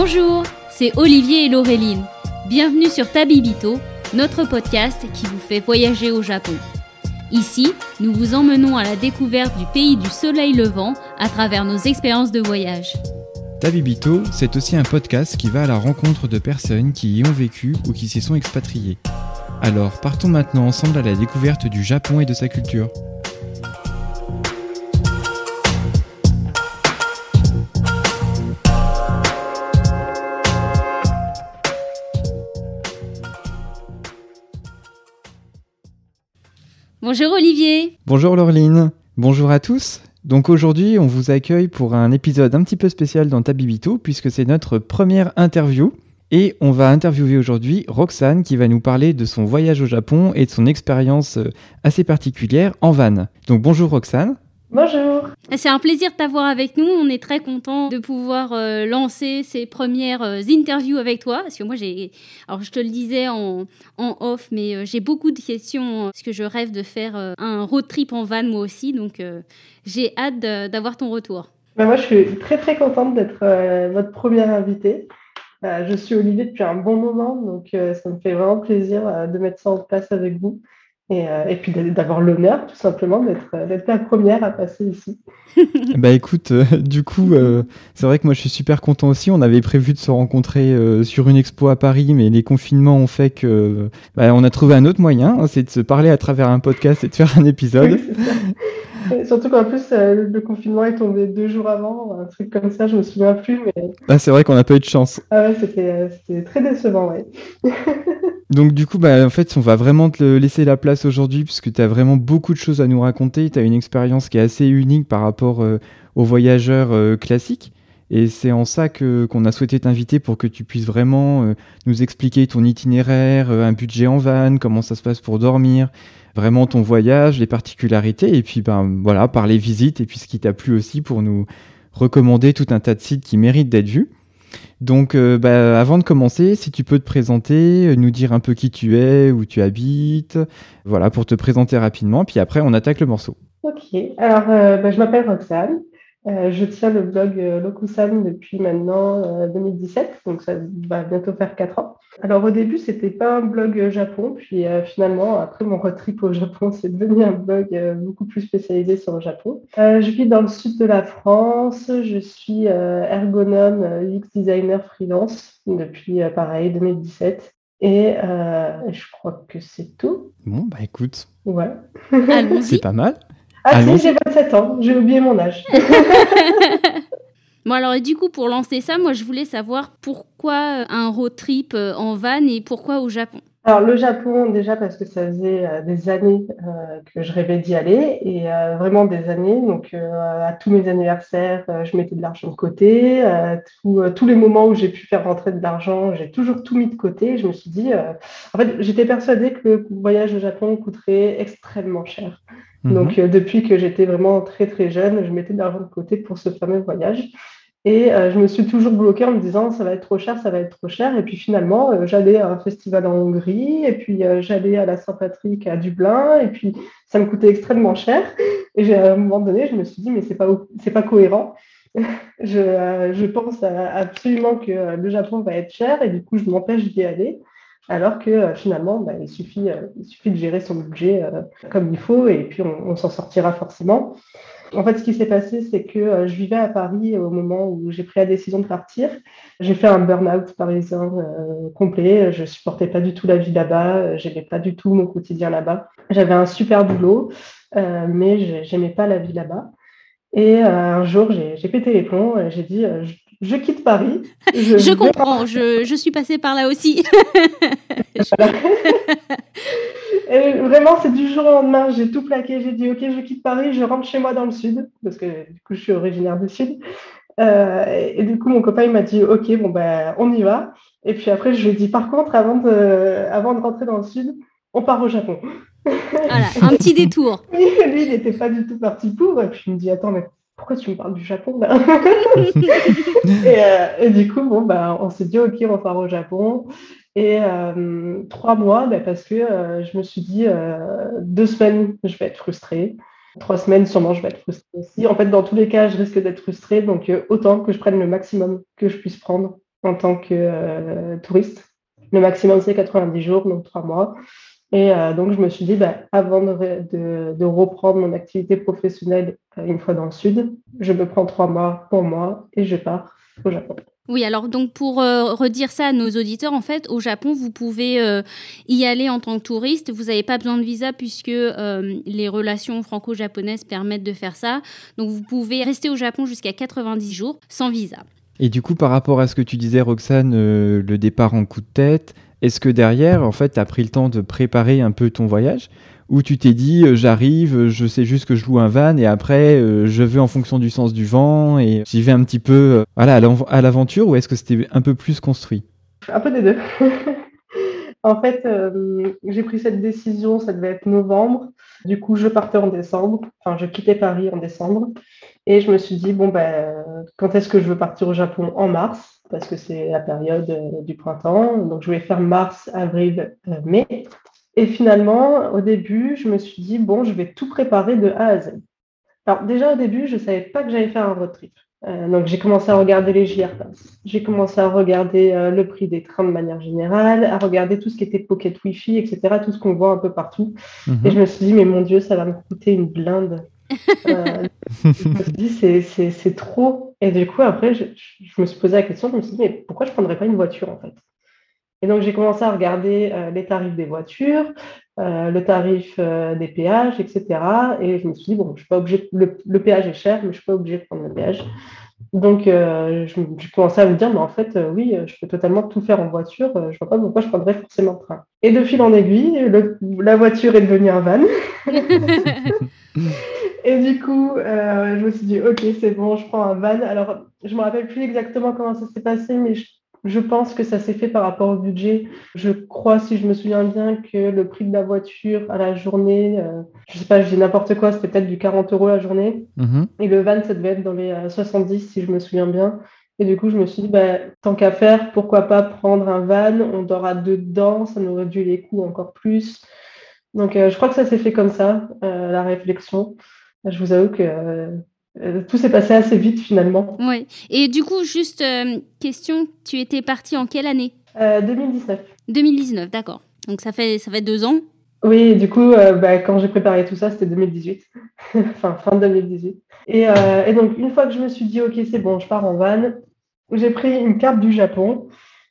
Bonjour, c'est Olivier et Laureline. Bienvenue sur Tabibito, notre podcast qui vous fait voyager au Japon. Ici, nous vous emmenons à la découverte du pays du soleil levant à travers nos expériences de voyage. Tabibito, c'est aussi un podcast qui va à la rencontre de personnes qui y ont vécu ou qui s'y sont expatriées. Alors partons maintenant ensemble à la découverte du Japon et de sa culture. Bonjour Olivier. Bonjour Laureline. Bonjour à tous. Donc aujourd'hui, on vous accueille pour un épisode un petit peu spécial dans Tabibito puisque c'est notre première interview. Et on va interviewer aujourd'hui Roxane qui va nous parler de son voyage au Japon et de son expérience euh, assez particulière en van. Donc bonjour Roxane. Bonjour. C'est un plaisir de t'avoir avec nous. On est très content de pouvoir euh, lancer ces premières euh, interviews avec toi. Parce que moi, j'ai. Alors, je te le disais en, en off, mais euh, j'ai beaucoup de questions. parce que je rêve de faire un road trip en van, moi aussi. Donc, j'ai hâte d'avoir ton retour. Ben, moi, je suis très, très contente d'être votre première invitée. je suis Olivier depuis un bon moment. Donc, ça me fait vraiment plaisir de mettre ça en place avec vous. Euh, et, puis d'avoir l'honneur, tout simplement, euh, d'être la première à passer ici. bah écoute, euh, du coup, c'est vrai que moi je suis super content aussi. On avait prévu de se rencontrer sur une expo à Paris, mais les confinements ont fait que bah, on a trouvé un autre moyen, hein, c'est de se parler à travers un podcast et de faire un épisode. surtout qu'en plus, le confinement est tombé deux jours avant, un truc comme ça, je me souviens plus. Mais... Ah, c'est vrai qu'on n'a pas eu de chance. Ah ouais, c'était très décevant, ouais. Donc du coup, bah, en fait, on va vraiment te laisser la place aujourd'hui puisque tu as vraiment beaucoup de choses à nous raconter. Tu as une expérience qui est assez unique par rapport euh, aux voyageurs euh, classiques. Et c'est en ça que qu'on a souhaité t'inviter pour que tu puisses vraiment euh, nous expliquer ton itinéraire, un budget en van, comment ça se passe pour dormir, vraiment ton voyage, les particularités, et puis ben voilà, par les visites et puis ce qui t'a plu aussi pour nous recommander tout un tas de sites qui méritent d'être vus. Donc, euh, bah, avant de commencer, si tu peux te présenter, euh, nous dire un peu qui tu es, où tu habites, voilà, pour te présenter rapidement, puis après, on attaque le morceau. Ok, alors euh, bah, je m'appelle Roxane, euh, je tiens le blog euh, Lokusan depuis maintenant 2017, euh, donc ça va bientôt faire 4 ans. Alors au début, c'était pas un blog Japon, puis finalement, après mon retrip au Japon, c'est devenu un blog beaucoup plus spécialisé sur le Japon. je vis dans le sud de la France, je suis ergonome, UX designer freelance depuis pareil 2017. Et je crois que c'est tout. Bon, bah écoute. Ouais. c'est pas mal. Ah si, j'ai 27 ans, j'ai oublié mon âge. bon alors et du coup pour lancer ça, moi je voulais savoir pourquoi un road trip euh, en van et pourquoi au Japon? Alors le Japon déjà parce que ça faisait euh, des années euh, que je rêvais d'y aller et vraiment des années. Donc à tous mes anniversaires, je mettais de l'argent de côté. tous les moments où j'ai pu faire rentrer de l'argent, j'ai toujours tout mis de côté. Je me suis dit, en fait, j'étais persuadée que le voyage au Japon coûterait extrêmement cher. Mhm. Donc, euh, depuis que j'étais vraiment très, très jeune, je mettais de l'argent de côté pour ce fameux voyage. Et euh, je me suis toujours bloquée en me disant ça va être trop cher, ça va être trop cher. Et puis finalement, euh, j'allais à un festival en Hongrie, et puis j'allais à la Saint-Patrick à Dublin, et puis ça me coûtait extrêmement cher. Et à un moment donné, je me suis dit mais c'est pas pas cohérent. je, je, pense absolument que le Japon va être cher, et du coup je m'empêche d'y aller. Alors que euh, finalement, bah, il, suffit, euh, il suffit de gérer son budget euh, comme il faut et puis on, s'en sortira forcément. En fait, ce qui s'est passé, c'est que je vivais à Paris au moment où j'ai pris la décision de partir. J'ai fait un burn-out parisien complet. Je supportais pas du tout la vie là-bas. J'aimais pas du tout mon quotidien là-bas. J'avais un super boulot, mais j'aimais pas la vie là-bas. Et un jour, j'ai pété les plombs. J'ai dit, je quitte Paris. Je, comprends, je, je, suis passée par là aussi. vraiment, c'est du jour au lendemain, j'ai tout plaqué, j'ai dit ok, je quitte Paris, je rentre chez moi dans le sud, parce que du coup, je suis originaire du sud. Euh, et du coup, mon copain m'a dit ok, bon ben, on y va. Et puis après, je lui ai dit par contre, avant de, avant de rentrer dans le sud, on part au Japon. Voilà, un petit détour. lui, il n'était pas du tout parti pour. Et puis il me dit attends, mais pourquoi tu me parles du Japon là euh, et, du coup, bon, bah, on s'est dit, ok, on part au Japon. Et euh, trois mois, bah, parce que euh, je me suis dit, deux semaines, je vais être frustrée. Trois semaines, sûrement, je vais être frustrée aussi. En fait, dans tous les cas, je risque d'être frustrée. Donc, autant que je prenne le maximum que je puisse prendre en tant que touriste. Le maximum, c'est 90 jours, donc trois mois. Et donc, je me suis dit, bah, avant de, de, reprendre mon activité professionnelle une fois dans le sud, je me prends trois mois pour moi et je pars au Japon. Oui, alors donc pour euh, redire ça à nos auditeurs, en fait, au Japon, vous pouvez euh, y aller en tant que touriste. Vous n'avez pas besoin de visa puisque euh, les relations franco-japonaises permettent de faire ça. Donc vous pouvez rester au Japon jusqu'à 90 jours sans visa. Et du coup, par rapport à ce que tu disais, Roxane, le départ en coup de tête, est-ce que derrière, en fait, tu as pris le temps de préparer un peu ton voyage où tu t'es dit euh, j'arrive, euh, je sais juste que je loue un van et après euh, je vais en fonction du sens du vent et j'y vais un petit peu à l'aventure ou est-ce que c'était un peu plus construit? Un peu des deux. en fait, j'ai pris cette décision, ça devait être novembre. Du coup, je partais en décembre, enfin je quittais Paris en décembre. Et je me suis dit bon ben quand est-ce que je veux partir au Japon? En mars parce que c'est la période du printemps. Donc, je voulais faire mars, avril, mai. Et finalement, au début, je me suis dit, bon, je vais tout préparer de A à Z. Alors déjà au début, je ne savais pas que j'allais faire un road trip. Euh, donc j'ai commencé à regarder les JR Pass. J'ai commencé à regarder euh, le prix des trains de manière générale, à regarder tout ce qui était pocket Wi-Fi, etc., tout ce qu'on voit un peu partout. Mhm. Et je me suis dit, mais mon Dieu, ça va me coûter une blinde. Euh, je me suis dit, c'est trop. Et du coup, après, je, je, me suis posé la question, je me suis dit, mais pourquoi je ne prendrais pas une voiture en fait? Et donc, j'ai commencé à regarder euh, les tarifs des voitures, euh, le tarif des péages, etc. Et je me suis dit, bon, je suis pas obligé, le, le, péage est cher, mais je ne suis pas obligée de prendre le péage. Donc, j'ai commencé à me dire, mais en fait, oui, je peux totalement tout faire en voiture. je ne vois pas pourquoi je prendrais forcément le train. Et de fil en aiguille, la voiture est devenue un van. Et du coup, je me suis dit, OK, c'est bon, je prends un van. Alors, je ne me rappelle plus exactement comment ça s'est passé, mais je je pense que ça s'est fait par rapport au budget. Je crois, si je me souviens bien, que le prix de la voiture à la journée, euh, je ne sais pas, je dis n'importe quoi, c'était peut-être du 40 euros la journée. Mhm. Et le van, ça devait être dans les 70, euh, si je me souviens bien. Et du coup, je me suis dit, bah, tant qu'à faire, pourquoi pas prendre un van? On dort à deux dedans, ça nous réduit les coûts encore plus. Donc, euh, je crois que ça s'est fait comme ça, la réflexion. Je vous avoue que euh, tout s'est passé assez vite finalement. Oui. Et du coup, juste euh, question, tu étais partie en quelle année? 2019. Euh, 2019, d'accord. Donc ça fait, ça fait deux ans Oui, du coup, bah, quand j'ai préparé tout ça, c'était 2018. enfin, fin 2018. Et, et, donc, une fois que je me suis dit, OK, c'est bon, je pars en van, j'ai pris une carte du Japon.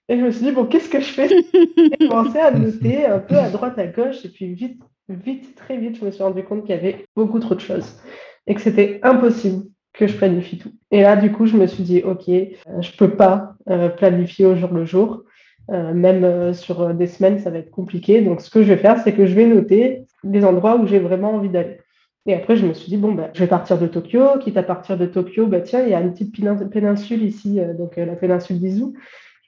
Et je me suis dit, bon, qu'est-ce que je fais? J'ai commencé à noter un peu à droite, à gauche. Et puis, vite, vite, très vite, je me suis rendu compte qu'il y avait beaucoup trop de choses et que c'était impossible que je planifie tout. Et là, du coup, je me suis dit, OK, euh, je peux pas euh, planifier au jour le jour. Euh, même sur des semaines, ça va être compliqué. Donc, ce que je vais faire, c'est que je vais noter les endroits où j'ai vraiment envie d'aller. Et après, je me suis dit, bon, bah, je vais partir de Tokyo. Quitte à partir de Tokyo, bah, tiens, il y a une petite péninsule ici, donc la péninsule d'Izu.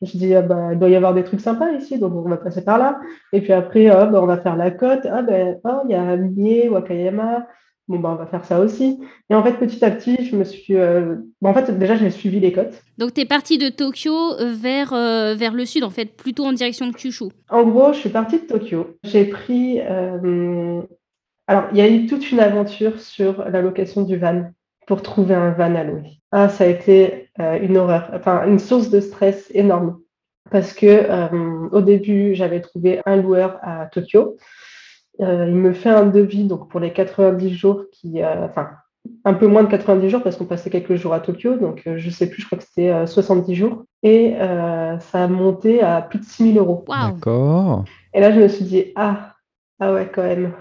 Je me suis dit, ah, bah, il doit y avoir des trucs sympas ici, donc on va passer par là. Et puis après, bah, on va faire la côte. Ah, ben, oh, il y a Mie, Wakayama bon, bah, on va faire ça aussi. Et en fait, petit à petit, je me suis. Euh, en fait, déjà, j'ai suivi les côtes. Donc, tu es partie de Tokyo euh, vers, euh, vers le sud, en fait, plutôt en direction de Kyushu. En gros, je suis partie de Tokyo. J'ai pris. Alors, il y a eu toute une aventure sur la location du van pour trouver un van à louer. Ah, ça a été une horreur, enfin, une source de stress énorme. Parce que au début, j'avais trouvé un loueur à Tokyo. Euh, il me fait un devis donc pour les 90 jours qui, euh, enfin, un peu moins de 90 jours parce qu'on passait quelques jours à Tokyo, donc euh, je sais plus, je crois que c'était 70 jours. Et ça a monté à plus de 6000 euros. D'accord. Et là, je me suis dit, ah, ah ouais, quand même.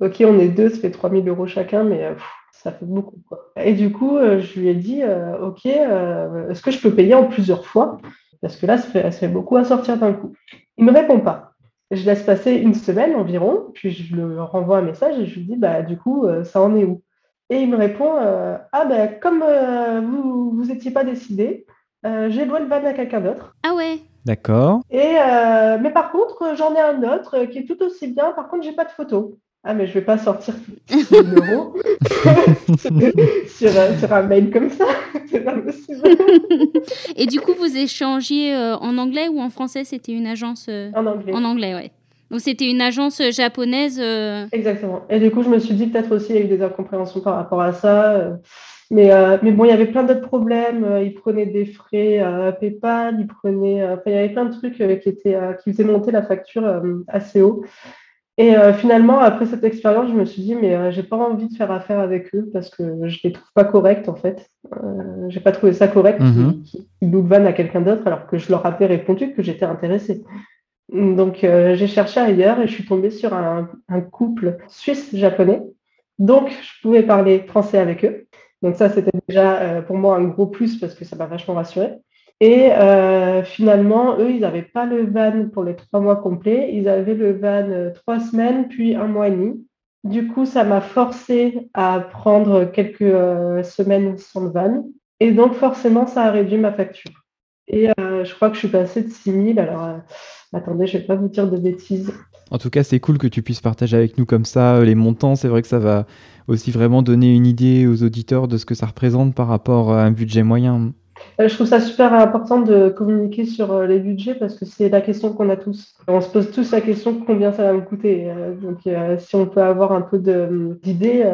Ok, on est deux, ça fait 3000 euros chacun, mais ça fait beaucoup. Quoi. Et du coup, je lui ai dit, ok, est-ce que je peux payer en plusieurs fois? Parce que là, ça fait, ça fait beaucoup à sortir d'un coup. Il ne me répond pas. Je laisse passer une semaine environ, puis je lui renvoie un message et je lui dis bah du coup euh, ça en est où? Et il me répond euh, ah ben comme euh, vous vous étiez pas décidé, j'ai loué le van à quelqu'un d'autre. Ah ouais. D'accord. Et mais par contre j'en ai un autre qui est tout aussi bien. Par contre j'ai pas de photo. Ah, mais je vais pas sortir 10 euros sur, sur, un mail comme ça. C'est pas possible. Et du coup, vous échangiez euh, en anglais ou en français? C'était une agence. Euh, en anglais. En anglais, ouais. Donc c'était une agence japonaise. Euh, Exactement. Et du coup, je me suis dit peut-être aussi il y a eu des incompréhensions par rapport à ça. Mais, euh, mais bon, il y avait plein d'autres problèmes. Euh, il prenait des frais PayPal, il prenait, il y avait plein de trucs qui, étaient, qui faisaient monter la facture assez haut. Et finalement, après cette expérience, je me suis dit, mais j'ai pas envie de faire affaire avec eux parce que je les trouve pas corrects en fait. j'ai pas trouvé ça correct mm qu'ils van à quelqu'un d'autre alors que je leur avais répondu que j'étais intéressée. Donc j'ai cherché ailleurs et je suis tombée sur un, un couple suisse-japonais. Donc je pouvais parler français avec eux. Donc ça, c'était déjà euh, pour moi un gros plus parce que ça m'a vachement rassuré. Et euh, finalement, eux, ils n'avaient pas le van pour les trois mois complets. Ils avaient le van euh, trois semaines, puis un mois et demi. Du coup, ça m'a forcé à prendre quelques semaines sans van. Et donc, forcément, ça a réduit ma facture. Et je crois que je suis passée de 6 000. Alors, attendez, je ne vais pas vous dire de bêtises. En tout cas, c'est cool que tu puisses partager avec nous comme ça les montants. C'est vrai que ça va aussi vraiment donner une idée aux auditeurs de ce que ça représente par rapport à un budget moyen. Euh, je trouve ça super important de communiquer sur euh, les budgets parce que c'est la question qu'on a tous. On se pose tous la question combien ça va me coûter. Euh, donc, si on peut avoir un peu d'idées,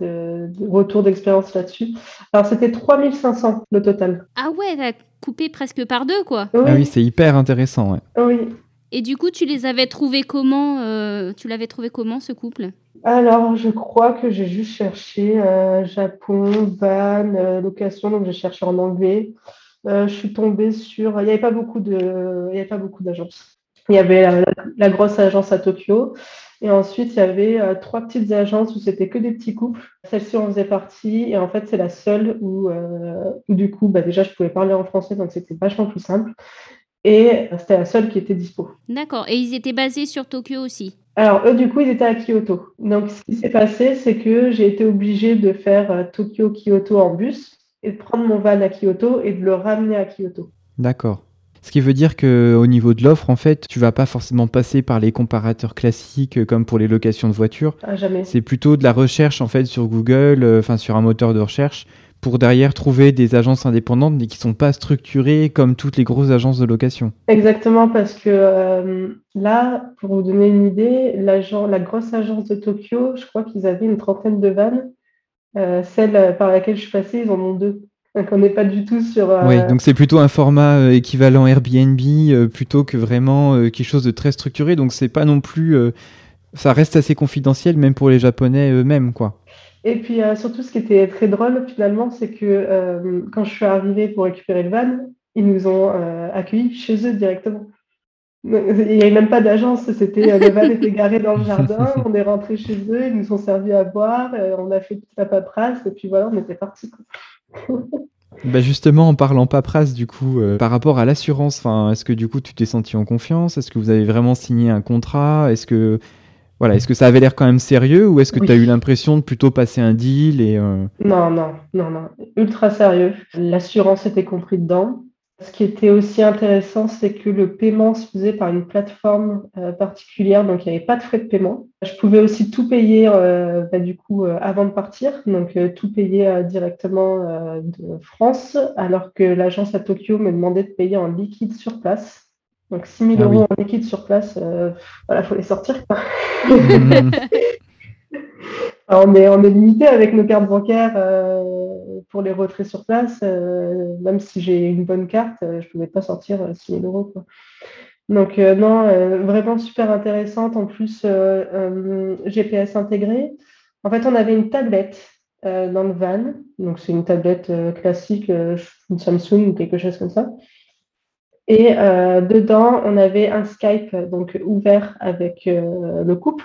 de, retour d'expérience là-dessus. Alors, c'était 3500 le total. Ah ouais, t'as coupé presque par deux, quoi. Oui. Ah oui, c'est hyper intéressant. Ouais. Oui. Et du coup, tu les avais trouvés comment Tu l'avais trouvé comment, ce couple? Alors, je crois que j'ai juste cherché euh, Japon, van, euh, location, donc j'ai cherché en anglais. Euh, je suis tombée sur. Il n'y avait pas beaucoup de, il pas beaucoup d'agences. Il y avait la, grosse agence à Tokyo, et ensuite il y avait trois petites agences où c'était que des petits couples. Celle-ci en faisait partie, et en fait c'est la seule où, où du coup, bah, déjà je pouvais parler en français, donc c'était vachement plus simple. Et c'était la seule qui était dispo. D'accord. Et ils étaient basés sur Tokyo aussi alors, eux, du coup, ils étaient à Kyoto. Donc, ce qui s'est passé, c'est que j'ai été obligée de faire euh, Tokyo-Kyoto en bus et de prendre mon van à Kyoto et de le ramener à Kyoto. D'accord. Ce qui veut dire qu'au niveau de l'offre, en fait, tu vas pas forcément passer par les comparateurs classiques euh, comme pour les locations de voitures. Ah, jamais. C'est plutôt de la recherche en fait sur Google, euh, enfin sur un moteur de recherche, pour derrière trouver des agences indépendantes mais qui sont pas structurées comme toutes les grosses agences de location. Exactement, parce que euh, là, pour vous donner une idée, la grosse agence de Tokyo, je crois qu'ils avaient une trentaine de vannes. Euh, celle par laquelle je suis passée, ils en ont deux. Donc on n'est pas du tout sur. Euh, oui, donc c'est plutôt un format équivalent Airbnb plutôt que vraiment quelque chose de très structuré. Donc c'est pas non plus. ça reste assez confidentiel, même pour les Japonais eux-mêmes, quoi. Et puis euh, surtout, ce qui était très drôle finalement, c'est que euh, quand je suis arrivée pour récupérer le van, ils nous ont euh, accueillis chez eux directement. Il n'y avait même pas d'agence, c'était le van était garé dans le jardin, on est rentré chez eux, ils nous ont servi à boire, on a fait toute la paperasse et puis voilà, on était partis. Bah justement, en parlant paperasse, du coup, par rapport à l'assurance, est-ce que du coup tu t'es senti en confiance? Est-ce que vous avez vraiment signé un contrat? Est-ce que voilà, est-ce que ça avait l'air quand même sérieux ou est-ce que tu as eu l'impression de plutôt passer un deal et euh, Non, non, non, non, ultra sérieux. L'assurance était compris dedans. Ce qui était aussi intéressant, c'est que le paiement se faisait par une plateforme euh, particulière, donc il n'y avait pas de frais de paiement. Je pouvais aussi tout payer euh, bah, du coup avant de partir, donc tout payer directement de France, alors que l'agence à Tokyo me demandait de payer en liquide sur place. Donc 6 000 ah euros en liquide sur place, euh, voilà, faut les sortir. Mmh. on, est, on est limité avec nos cartes bancaires euh, pour les retraits sur place. Euh, même si j'ai une bonne carte, je ne pouvais pas sortir 6 000 euros. Donc non, vraiment super intéressante. En plus, GPS intégré. En fait, on avait une tablette dans le van. Donc c'est une tablette classique, une Samsung ou quelque chose comme ça. Et euh, dedans, on avait un Skype donc ouvert avec euh, le couple.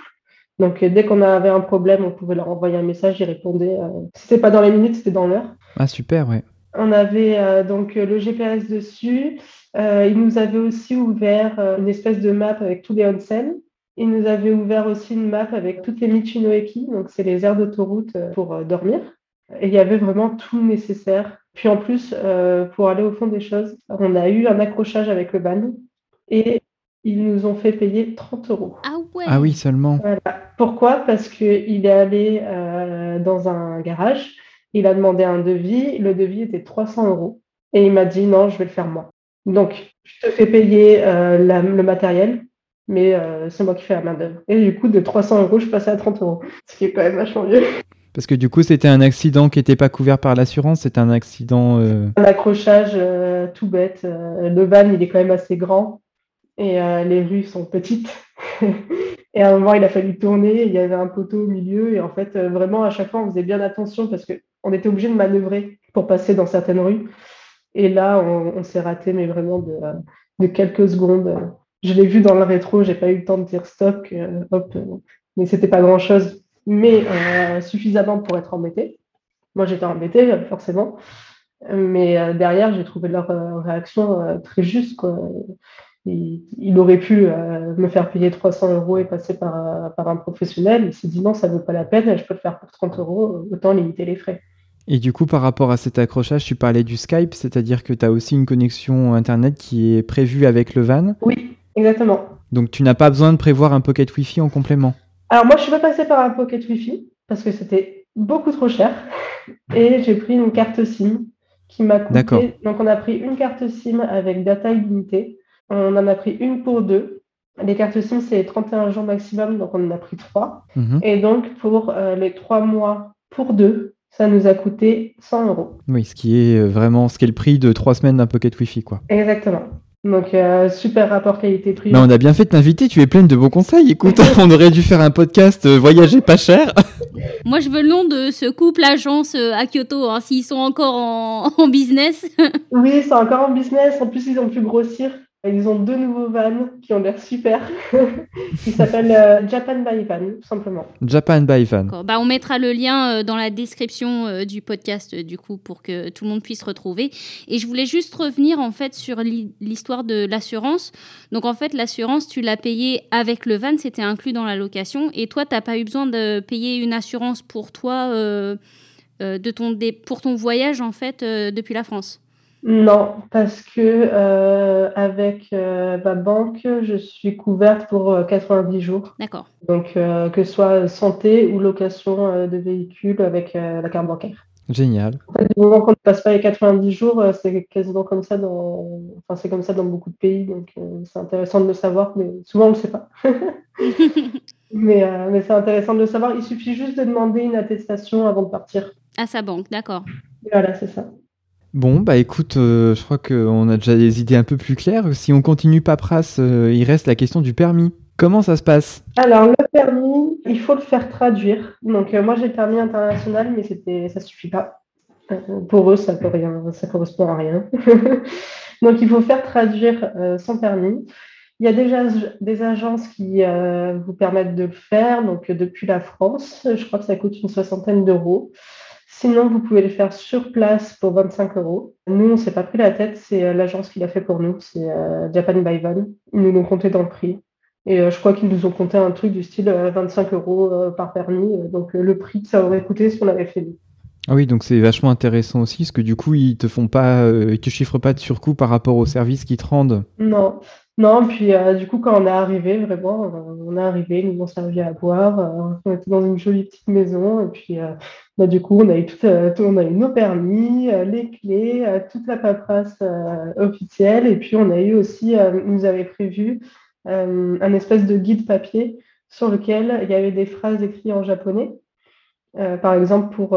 Donc dès qu'on avait un problème, on pouvait leur envoyer un message, ils répondaient. Euh, si c'était pas dans les minutes, c'était dans l'heure. Ah super, ouais. On avait donc le GPS dessus. il nous avait aussi ouvert une espèce de map avec tous les onsen. Il nous avait ouvert aussi une map avec toutes les Michinoeki, donc c'est les aires d'autoroute pour dormir. Et il y avait vraiment tout nécessaire puis en plus, euh, pour aller au fond des choses, on a eu un accrochage avec le ban et ils nous ont fait payer 30 euros. Ah ouais Ah oui, seulement. Pourquoi? Parce qu'il est allé euh, dans un garage, il a demandé un devis, le devis était 300 euros et il m'a dit non, je vais le faire moi. Donc, je te fais payer euh, le matériel, mais c'est moi qui fais la main d'œuvre. Et du coup, de 300 euros, je passais à 30 euros, ce qui est quand même vachement mieux. Parce que du coup, c'était un accident qui n'était pas couvert par l'assurance, c'était un accident... Un accrochage tout bête. le van, il est quand même assez grand et les rues sont petites. et à un moment, il a fallu tourner, il y avait un poteau au milieu et en fait, vraiment, à chaque fois, on faisait bien attention parce qu'on était obligé de manœuvrer pour passer dans certaines rues. Et là, on, s'est raté, mais vraiment de, quelques secondes. Je l'ai vu dans le rétro, j'ai pas eu le temps de dire stop, euh, hop, euh, mais c'était pas grand chose, mais euh, suffisamment pour être embêté. Moi, j'étais embêté, forcément. Mais derrière, j'ai trouvé leur réaction très juste. Il, aurait pu me faire payer 300 euros et passer par, par un professionnel. Il s'est dit non, ça ne vaut pas la peine, je peux le faire pour 30 euros, autant limiter les frais. Et du coup, par rapport à cet accrochage, tu parlais du Skype, c'est-à-dire que tu as aussi une connexion Internet qui est prévue avec le van Oui, exactement. Donc tu n'as pas besoin de prévoir un pocket Wi-Fi en complément Alors moi, je suis pas passée par un pocket Wi-Fi parce que c'était beaucoup trop cher. Et j'ai pris une carte SIM qui m'a coûté... D'accord. Donc on a pris une carte SIM avec data illimitée. On en a pris une pour deux. Les cartes SIM, c'est 31 jours maximum, donc on en a pris trois. Mhm. Et donc pour euh, les trois mois pour deux, ça nous a coûté 100 euros. Oui, ce qui est euh, vraiment ce qui est le prix de trois semaines d'un pocket Wi-Fi, quoi. Exactement. Donc, euh, super rapport qualité-prix. Mais on a bien fait de t'inviter, tu es pleine de bons conseils. Écoute, on aurait dû faire un podcast euh, Voyager pas cher. Moi, je veux le nom de ce couple agence à Kyoto, hein, s'ils sont encore en, en business. oui, ils sont encore en business. En plus, ils ont pu grossir. Ils ont deux nouveaux vans qui ont l'air super. Ils s'appellent euh, Japan by Van, tout simplement. Japan by Van. Bah, on mettra le lien euh, dans la description euh, du podcast, du coup, pour que tout le monde puisse retrouver. Et je voulais juste revenir, en fait, sur l'histoire de l'assurance. Donc, en fait, l'assurance, tu l'as payée avec le van, c'était inclus dans la location. Et toi, tu n'as pas eu besoin de payer une assurance pour toi, de ton, pour ton voyage, en fait, depuis la France? Non, parce que euh, avec euh, ma banque, je suis couverte pour 90 euh, jours. D'accord. Donc, que ce soit santé ou location de véhicule avec la carte bancaire. Génial. En fait, du moment qu'on ne passe pas les 90 jours, c'est quasiment comme ça dans, enfin, c'est comme ça dans beaucoup de pays. Donc, c'est intéressant de le savoir, mais souvent on ne le sait pas. mais, mais c'est intéressant de le savoir. Il suffit juste de demander une attestation avant de partir. À sa banque, d'accord. Voilà, c'est ça. Bon, bah écoute, euh, je crois qu'on a déjà des idées un peu plus claires. Si on continue paperasse, euh, il reste la question du permis. Comment ça se passe? Alors, le permis, il faut le faire traduire. Donc, euh, moi, j'ai le permis international, mais ça suffit pas. pour eux, ça peut rien, ça correspond à rien. Donc, il faut faire traduire son permis. Il y a déjà des agences qui vous permettent de le faire. Donc, depuis la France, je crois que ça coûte une soixantaine d'euros. Sinon, vous pouvez le faire sur place pour 25 euros. Nous, on ne s'est pas pris la tête, c'est euh, l'agence qui l'a fait pour nous, c'est euh, Japan by Van. Ils nous l'ont compté dans le prix. Et euh, je crois qu'ils nous ont compté un truc du style 25 euros par permis. donc le prix que ça aurait coûté si on l'avait fait nous. Ah oui, donc c'est vachement intéressant aussi, parce que du coup, ils te font pas, ils te chiffrent pas de surcoût par rapport aux services qu'ils te rendent. Non, non, puis euh, du coup, quand on est arrivé, vraiment, on est arrivé, ils nous ont servi à boire. Euh, on était dans une jolie petite maison. Et puis, bah, du coup, on a eu, tout, on a eu nos permis, les clés, toute la paperasse officielle. Et puis, on a eu aussi, nous avaient prévu un espèce de guide papier sur lequel il y avait des phrases écrites en japonais. par exemple, pour,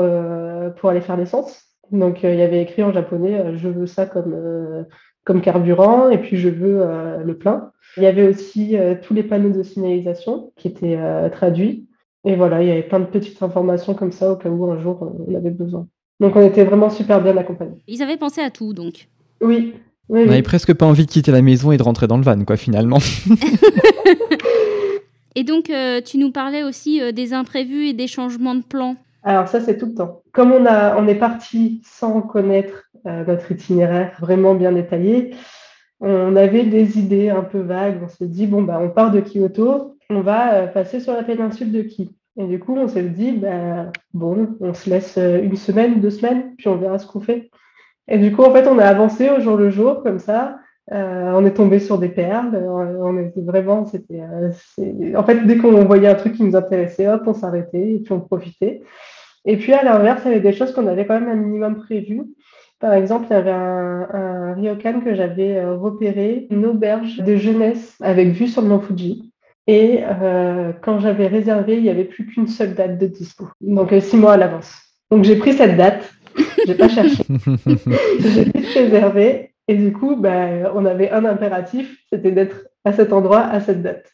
pour aller faire l'essence. Donc, il y avait écrit en japonais, je veux ça comme comme carburant et puis je veux euh, le plein. Il y avait aussi euh, tous les panneaux de signalisation qui étaient euh, traduits. Et voilà, il y avait plein de petites informations comme ça au cas où un jour on avait besoin. Donc on était vraiment super bien accompagnés. Ils avaient pensé à tout donc. Oui. on n'avait presque pas envie de quitter la maison et de rentrer dans le van, quoi, finalement. et donc, tu nous parlais aussi des imprévus et des changements de plan. Alors ça, c'est tout le temps. Comme on, a, on est parti sans connaître euh, notre itinéraire vraiment bien détaillé, on avait des idées un peu vagues. On s'est dit, bon, bah, on part de Kyoto, on va euh, passer sur la péninsule de Ki. Et du coup, on s'est dit, bah, bon, on se laisse euh, une semaine, deux semaines, puis on verra ce qu'on fait. Et du coup, en fait, on a avancé au jour le jour, comme ça. on est tombé sur des perles. On était vraiment, c'était, en fait, dès qu'on voyait un truc qui nous intéressait, hop, on s'arrêtait et puis on profitait. Et puis à l'inverse, il y avait des choses qu'on avait quand même un minimum prévues. Par exemple, il y avait un, ryokan que j'avais euh, repéré, une auberge de jeunesse avec vue sur le mont Fuji. Et quand j'avais réservé, il n'y avait plus qu'une seule date de dispo. Donc six mois à l'avance. Donc j'ai pris cette date. J'ai pas cherché. j'ai vite réservé. Et du coup, bah, on avait un impératif, c'était d'être à cet endroit à cette date.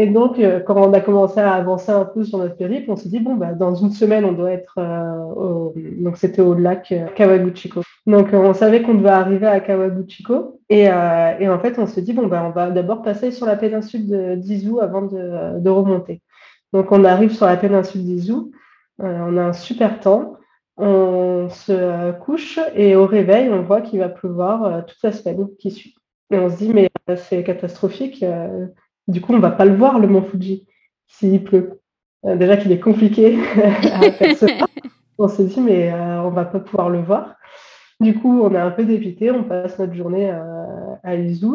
Et donc, euh, quand on a commencé à avancer un peu sur notre périple, on s'est dit, bon, bah, dans une semaine, on doit être euh, au... Donc, c'était au lac euh, Kawaguchiko. Donc, on savait qu'on devait arriver à Kawaguchiko. Et, et en fait, on s'est dit, bon, bah, on va d'abord passer sur la péninsule d'Izu avant de, de, remonter. Donc, on arrive sur la péninsule d'Izu. on a un super temps. On se couche et au réveil, on voit qu'il va pleuvoir toute la semaine qui suit. Et on se dit, mais c'est catastrophique du coup, on ne va pas le voir, le mont Fuji, s'il pleut. Euh, déjà qu'il est compliqué à faire On s'est dit, mais euh, on ne va pas pouvoir le voir. Du coup, on est un peu dépité, on passe notre journée à, Izu,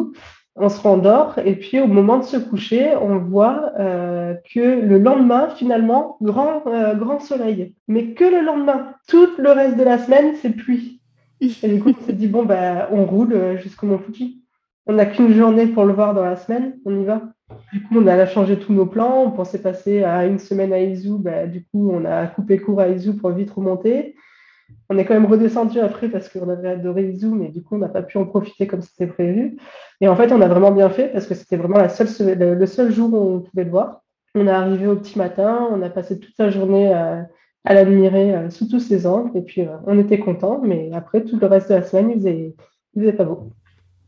on se rendort, et puis au moment de se coucher, on voit euh, que le lendemain, finalement, grand, grand soleil. Mais que le lendemain. Tout le reste de la semaine, c'est pluie. Et du coup, on s'est dit, bon, bah, on roule jusqu'au Mont Fuji. On n'a qu'une journée pour le voir dans la semaine, on y va. Du coup, on a changé tous nos plans. On pensait passer à une semaine à Izu. Bah, du coup, on a coupé court à Izu pour vite remonter. On est quand même redescendu après parce qu'on avait adoré Izu, mais du coup, on n'a pas pu en profiter comme c'était prévu. Et en fait, on a vraiment bien fait parce que c'était vraiment le seul jour où on pouvait le voir. On est arrivé au petit matin, on a passé toute la journée à, l'admirer euh, sous tous ses angles, et puis euh, on était content, mais après, tout le reste de la semaine, il faisait, faisait pas beau.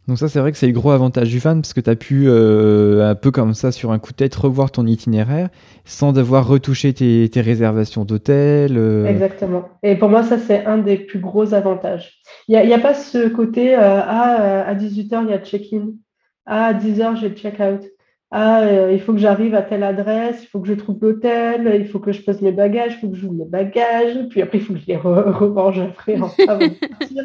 Donc ça, c'est vrai que c'est le gros avantage du fan, parce que tu as pu, euh, un peu comme ça, sur un coup de tête, revoir ton itinéraire, sans devoir retoucher tes, réservations d'hôtel. Euh. Exactement. Et pour moi, ça, c'est un des plus gros avantages. Il n'y a, pas ce côté, euh, ah, à 18h, il y a check-in. Ah, à 10h, j'ai check-out. Ah, il faut que j'arrive à telle adresse, il faut que je trouve l'hôtel, il faut que je pose mes bagages, il faut que je joue mes bagages, puis après, il faut que je les remange après avant de partir.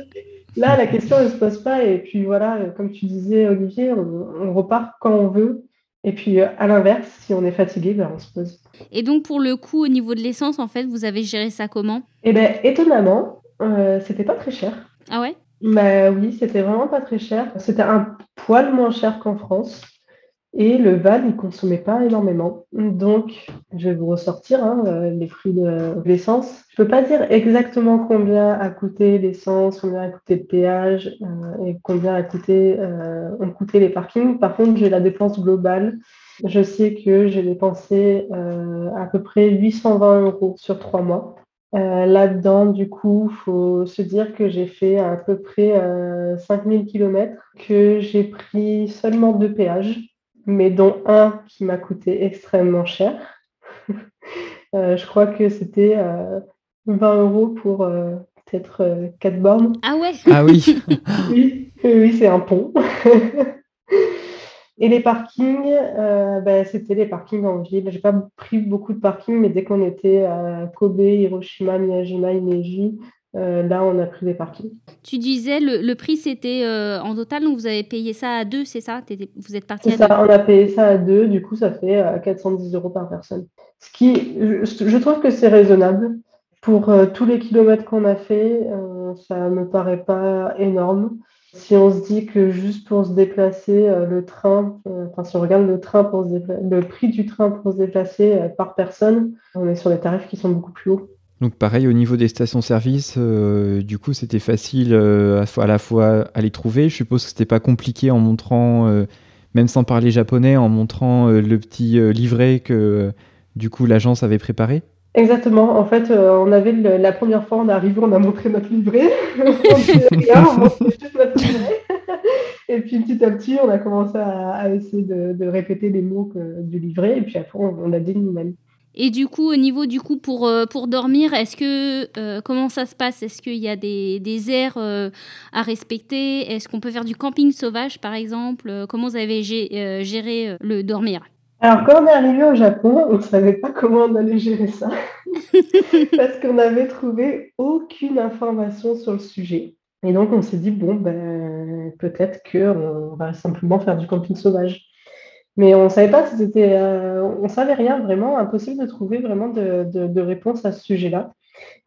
Là, la question ne se pose pas. Et puis voilà, comme tu disais, Olivier, on, repart quand on veut. Et puis à l'inverse, si on est fatigué, ben, on se pose. Et donc pour le coût au niveau de l'essence, en fait, vous avez géré ça comment? Eh bien, étonnamment, euh, c'était pas très cher. Ah ouais? Bah, Oui, c'était vraiment pas très cher. C'était un poil moins cher qu'en France. Et le Val, il consommait pas énormément. Donc, je vais vous ressortir hein, euh, les prix de l'essence. Je peux pas dire exactement combien a coûté l'essence, combien a coûté le péage euh, et combien a coûté, euh, ont coûté les parkings. Par contre, j'ai la dépense globale. Je sais que j'ai dépensé à peu près 820 euros sur trois mois. Là-dedans, du coup, faut se dire que j'ai fait à peu près 5000 km, que j'ai pris seulement deux péages mais dont un qui m'a coûté extrêmement cher. Euh, je crois que c'était 20 euh, euros pour euh, peut-être 4 bornes. Ah ouais Ah oui Oui, oui c'est un pont. Et les parkings, bah, c'était les parkings en ville. J'ai pas pris beaucoup de parkings, mais dès qu'on était à Kobe, Hiroshima, Miyajima, Imeji, euh, là, on a pris des parkings. Tu disais, le, le prix, c'était euh, en total, donc vous avez payé ça à deux, c'est ça? Vous êtes parti à ça, On a payé ça à deux, du coup, ça fait 410 euh, euros par personne. Ce qui, je, trouve que c'est raisonnable. Pour tous les kilomètres qu'on a fait, ça me paraît pas énorme. Si on se dit que juste pour se déplacer, le train, enfin, si on regarde le, train pour se le prix du train pour se déplacer par personne, on est sur des tarifs qui sont beaucoup plus hauts. Donc pareil au niveau des stations-service, euh, du coup c'était facile euh, à, la fois à les trouver. Je suppose que c'était pas compliqué en montrant, euh, même sans parler japonais, en montrant le petit livret que du coup l'agence avait préparé. Exactement. En fait, on avait la première fois on est arrivé, on a montré notre livret. Et puis petit à petit, on a commencé à, essayer de, répéter les mots du livret. Et puis après, on, on a dit nous-mêmes. Et du coup, au niveau du coup pour, euh, pour dormir, est-ce que euh, comment ça se passe? Est-ce qu'il y a des, des aires euh, à respecter? Est-ce qu'on peut faire du camping sauvage, par exemple? Comment vous avez géré le dormir? Alors, quand on est arrivé au Japon, on ne savait pas comment on allait gérer ça. Parce qu'on n'avait trouvé aucune information sur le sujet. Et donc, on s'est dit bon, ben, peut-être qu'on va simplement faire du camping sauvage. Mais on savait pas. Euh, on savait rien vraiment, impossible de trouver vraiment de, de, réponse à ce sujet-là.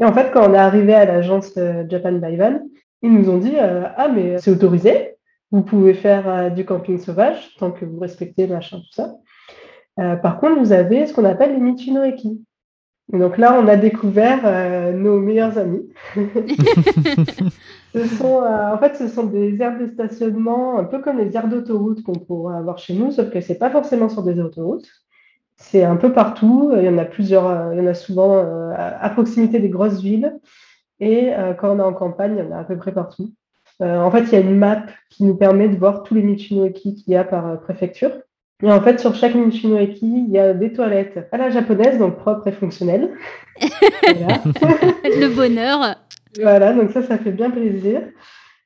Et en fait, quand on est arrivé à l'agence euh, Japan by ils nous ont dit euh, Ah, mais c'est autorisé, vous pouvez faire du camping sauvage tant que vous respectez machin, tout ça. par contre, vous avez ce qu'on appelle les Michinoeki. Donc là, on a découvert nos meilleurs amis. ce sont, en fait, ce sont des aires de stationnement, un peu comme les aires d'autoroute qu'on pourrait avoir chez nous, sauf que ce n'est pas forcément sur des autoroutes. C'est un peu partout. Il y en a plusieurs, il y en a souvent à proximité des grosses villes. Et quand on est en campagne, il y en a à peu près partout. Euh, en fait, il y a une map qui nous permet de voir tous les Michinoeki qu'il y a par euh, préfecture. Et en fait, sur chaque Michinoeki, il y a des toilettes à la japonaise, donc propres et fonctionnelles. Le bonheur. Voilà, donc ça, ça fait bien plaisir.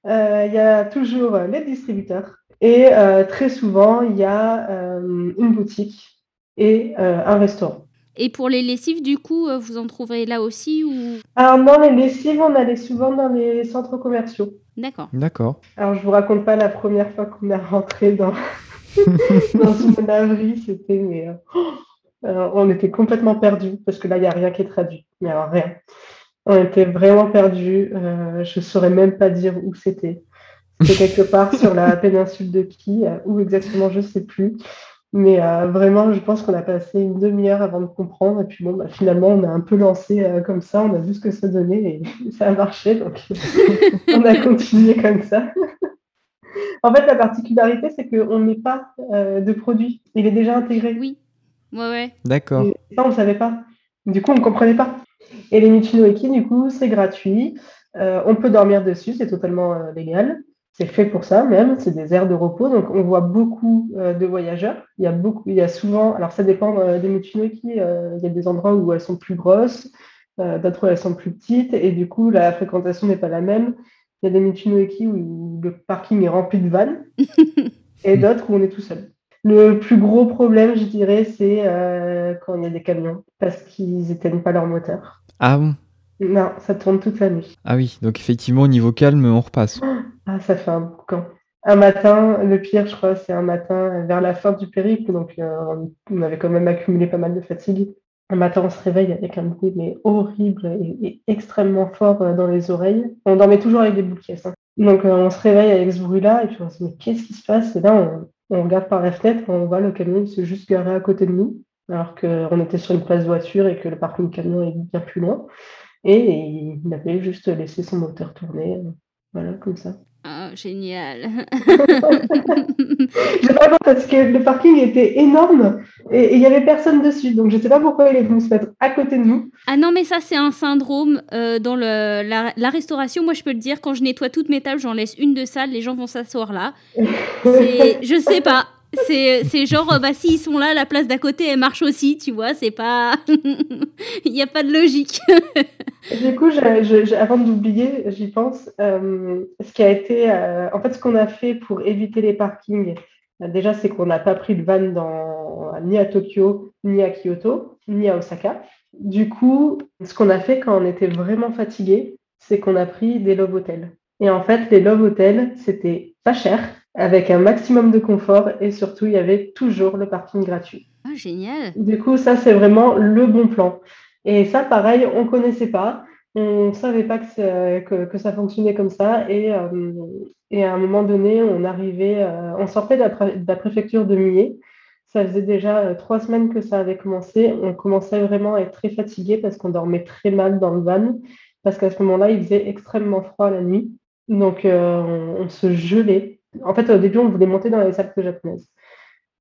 Euh, il y a toujours les distributeurs. Et très souvent, il y a une boutique et un restaurant. Et pour les lessives, du coup, vous en trouverez là aussi ou... Alors non, les lessives, on allait souvent dans les centres commerciaux. D'accord. D'accord. Alors, je vous raconte pas la première fois qu'on est rentré dans, dans une laverie, c'était mais euh, on était complètement perdus parce que là, il n'y a rien qui est traduit. Mais alors rien. On était vraiment perdus. Euh, je ne saurais même pas dire où c'était. C'était quelque part sur la péninsule de Qui, euh, où exactement, je ne sais plus. Mais euh, vraiment, je pense qu'on a passé une demi-heure avant de comprendre. Et puis bon, bah, finalement, on a un peu lancé euh, comme ça, on a vu ce que ça donnait et ça a marché. Donc on a continué comme ça. En fait, la particularité, c'est qu'on met pas euh, de produit. Il est déjà intégré. Oui. Ouais, ouais. D'accord. ça, on ne savait pas. Du coup, on ne comprenait pas. Et les Michinoeki, du coup, c'est gratuit. on peut dormir dessus, c'est totalement légal c'est fait pour ça même, c'est des aires de repos. Donc on voit beaucoup euh, de voyageurs. Il y a beaucoup, il y a souvent, alors ça dépend euh, des Michinoeki, euh, il y a des endroits où elles sont plus grosses, d'autres où elles sont plus petites, et du coup la fréquentation n'est pas la même. Il y a des Michinoeki où le parking est rempli de vannes, et d'autres où on est tout seul. Le plus gros problème, je dirais, c'est quand il y a des camions, parce qu'ils n'éteignent pas leur moteur. Ah bon? Non, ça tourne toute la nuit. Ah oui, donc effectivement, au niveau calme, on repasse. Ah, ça fait un boucan. Un matin, le pire, je crois, c'est un matin vers la fin du périple, donc euh, on avait quand même accumulé pas mal de fatigue. Un matin, on se réveille avec un bruit mais horrible et, extrêmement fort euh, dans les oreilles. On dormait toujours avec des boules hein. Donc euh, on se réveille avec ce bruit-là et puis on se dit mais qu'est-ce qui se passe? Et là, on, regarde par la fenêtre, on voit le camion se juste garer à côté de nous, alors qu'on était sur une place voiture et que le parking camion est bien plus loin. Et il avait juste laissé son moteur tourner, voilà, comme ça. Oh, génial. je sais pas parce que le parking était énorme et il y avait personne dessus. Donc je sais pas pourquoi il est venu se mettre à côté de nous. Ah non, mais ça c'est un syndrome euh, dans le, la, restauration. Moi je peux le dire, quand je nettoie toutes mes tables, j'en laisse une de salle, les gens vont s'asseoir là. je sais pas. C'est genre, bah, s'ils sont là, la place d'à côté, elle marche aussi, tu vois, c'est pas. Il n'y a pas de logique. du coup, avant d'oublier, j'y pense, euh, ce qui a été. Euh, en fait, ce qu'on a fait pour éviter les parkings, euh, déjà, c'est qu'on n'a pas pris de van dans, ni à Tokyo, ni à Kyoto, ni à Osaka. Du coup, ce qu'on a fait quand on était vraiment fatigué, c'est qu'on a pris des love hotels. Et en fait, les love hotels, c'était pas cher avec un maximum de confort et surtout, il y avait toujours le parking gratuit. Ah, génial. Du coup, ça, c'est vraiment le bon plan. Et ça, pareil, on ne connaissait pas. On ne savait pas que, que, ça fonctionnait comme ça. Et, euh, et, à un moment donné, on arrivait, euh, on sortait de la, préfecture de Millet. Ça faisait déjà euh, trois semaines que ça avait commencé. On commençait vraiment à être très fatigué parce qu'on dormait très mal dans le van. Parce qu'à ce moment-là, il faisait extrêmement froid la nuit. Donc, on se gelait. En fait, au début, on voulait monter dans les salles japonaises.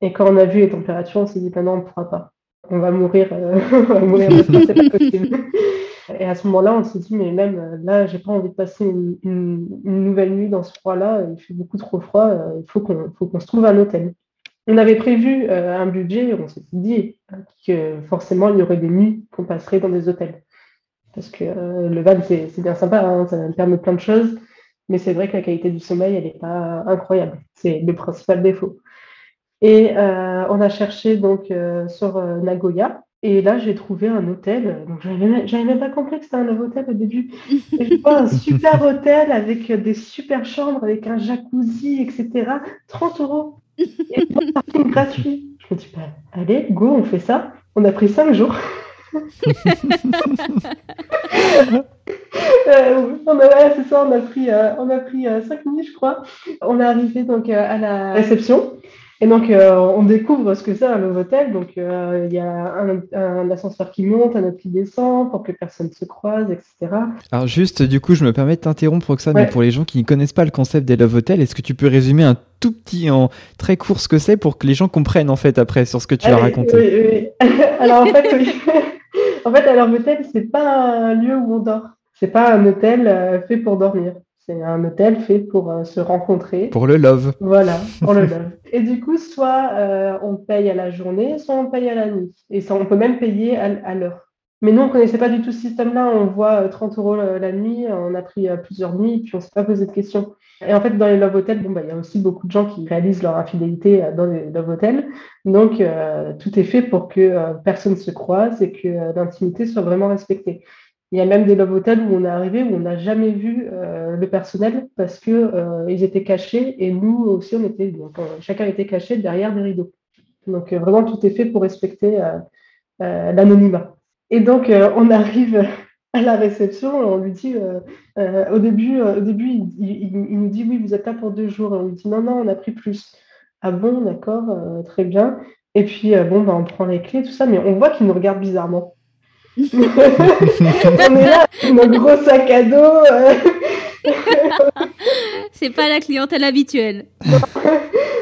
Et quand on a vu les températures, on s'est dit, non, on ne pourra pas. On va mourir, euh. Et à ce moment-là, on s'est dit, mais même euh, là, j'ai pas envie de passer une, nouvelle nuit dans ce froid-là. Il fait beaucoup trop froid. Euh, il faut qu'on se trouve un hôtel. On avait prévu un budget, on s'est dit que forcément, il y aurait des nuits qu'on passerait dans des hôtels. Parce que le van, c'est bien sympa, hein, ça permet plein de choses. Mais c'est vrai que la qualité du sommeil, elle n'est pas incroyable. C'est le principal défaut. Et euh, on a cherché donc euh, sur euh, Nagoya. Et là, j'ai trouvé un hôtel. Donc, j'avais même pas compris que c'était un hôtel au début. Un super hôtel avec des super chambres, avec un jacuzzi, etc. 30 euros. Et un parking gratuit. Je me dis, bah, allez, go, on fait ça. On a pris 5 jours. Euh, on a, c'est ça, on a pris, euh, on a pris euh, cinq minutes, je crois. On est arrivé donc à la réception. Et donc, euh, on découvre ce que c'est un love hotel. Donc, euh, il y a un, ascenseur qui monte, un autre qui descend pour que personne se croise, etc. Alors, juste, du coup, je me permets de t'interrompre, ça, mais pour les gens qui ne connaissent pas le concept des love hotels, est-ce que tu peux résumer un tout petit, en très court, ce que c'est pour que les gens comprennent, en fait, après, sur ce que tu as raconté? Oui, oui. Alors, en fait, oui. en fait, love hotel, c'est pas un lieu où on dort. C'est pas un hôtel euh, fait pour dormir. C'est un hôtel fait pour euh, se rencontrer. Pour le love. Voilà, pour le love. Et du coup, soit euh, on paye à la journée, soit on paye à la nuit. Et ça, on peut même payer à, l'heure. Mais nous, on ne connaissait pas du tout ce système-là. On voit 30 euh, euros la, nuit, on a pris plusieurs nuits, puis on ne s'est pas posé de questions. Et en fait, dans les love hotels, bon, bah, il y a aussi beaucoup de gens qui réalisent leur infidélité dans les love hotels. Donc, tout est fait pour que personne se croise et que l'intimité soit vraiment respectée. Il y a même des love hotels où on est arrivé où on n'a jamais vu euh, le personnel parce que euh, ils étaient cachés et nous aussi on était euh, chacun était caché derrière des rideaux. Donc vraiment tout est fait pour respecter l'anonymat. Et donc on arrive à la réception, on lui dit au début, au début il, nous dit oui vous êtes là pour deux jours et on lui dit non non on a pris plus. Ah bon d'accord très bien. Et puis bon ben, on prend les clés tout ça mais on voit qu'il nous regarde bizarrement. on est là, mon gros sac à dos. Euh. c'est pas la clientèle habituelle.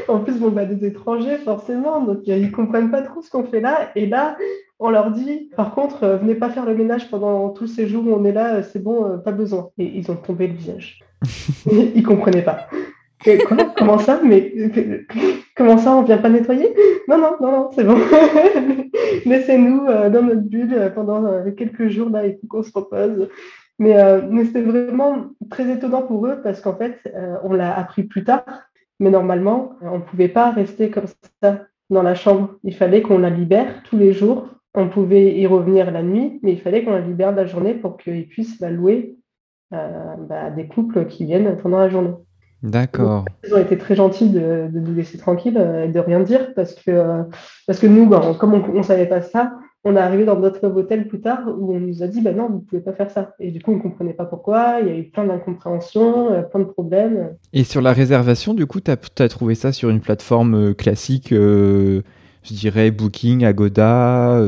en plus, bon, bah, des étrangers, forcément, donc euh, ils comprennent pas trop ce qu'on fait là. Et là, on leur dit, par contre, euh, venez pas faire le ménage pendant tous ces jours où on est là, c'est bon, pas besoin. Et ils ont tombé le visage. ils comprenaient pas. comment ça? Mais comment ça, on vient pas nettoyer? Non, non, non, non, c'est bon. Laissez-nous euh, dans notre bulle euh, pendant euh, quelques jours, là, il faut qu'on se repose. Mais, mais c'était vraiment très étonnant pour eux parce qu'en fait, on l'a appris plus tard. Mais normalement, on ne pouvait pas rester comme ça dans la chambre. Il fallait qu'on la libère tous les jours. On pouvait y revenir la nuit, mais il fallait qu'on la libère la journée pour qu'ils puissent la louer bah, des couples qui viennent pendant la journée. D'accord. Ils ont été très gentils de, nous laisser tranquilles euh, et de rien dire parce que, euh, parce que nous, ben, comme on ne savait pas ça, on est arrivé dans notre hôtel plus tard où on nous a dit bah non, vous ne pouvez pas faire ça. Et du coup, on ne comprenait pas pourquoi. Il y a eu plein d'incompréhensions, euh, plein de problèmes. Et sur la réservation, du coup, tu as, trouvé ça sur une plateforme classique, je dirais Booking, Agoda,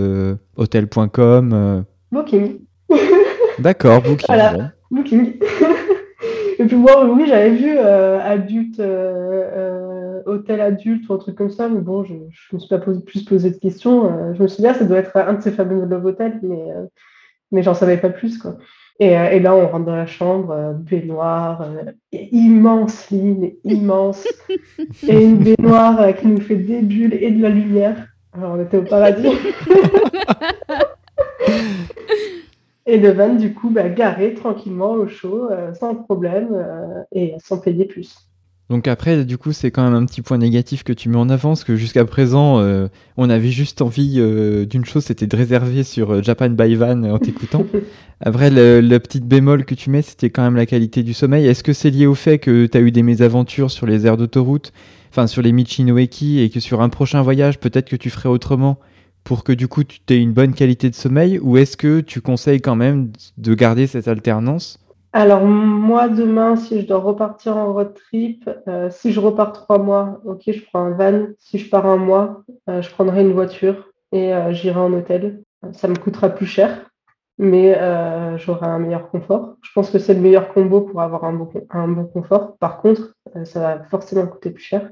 Hotel.com Booking. D'accord, Booking. Voilà, Booking. Et puis moi, oui, j'avais vu euh, adulte, euh, euh, hôtel adulte ou un truc comme ça, mais bon, je ne me suis pas plus posé de questions. je me suis dit, ah, ça doit être un de ces fameux love hotels, mais, mais j'en savais pas plus. Quoi. Et, et, là, on rentre dans la chambre, baignoire, immense lit, immense, et une baignoire qui nous fait des bulles et de la lumière. Alors, on était au paradis. Et le van, du coup, bah, garé tranquillement au chaud, euh, sans problème euh, et sans payer plus. Donc après, du coup, c'est quand même un petit point négatif que tu mets en avant, parce que jusqu'à présent, euh, on avait juste envie d'une chose, c'était de réserver sur Japan by Van en t'écoutant. après, le, le petit bémol que tu mets, c'était quand même la qualité du sommeil. Est-ce que c'est lié au fait que tu as eu des mésaventures sur les aires d'autoroute, enfin sur les Michinoeki, et que sur un prochain voyage, peut-être que tu ferais autrement pour que du coup tu aies une bonne qualité de sommeil ou est-ce que tu conseilles quand même de garder cette alternance Alors moi demain, si je dois repartir en road trip, euh, si je repars trois mois, ok, je prends un van. Si je pars un mois, euh, je prendrai une voiture et euh, j'irai en hôtel. Ça me coûtera plus cher, mais j'aurai un meilleur confort. Je pense que c'est le meilleur combo pour avoir un bon, confort. Par contre, ça va forcément coûter plus cher.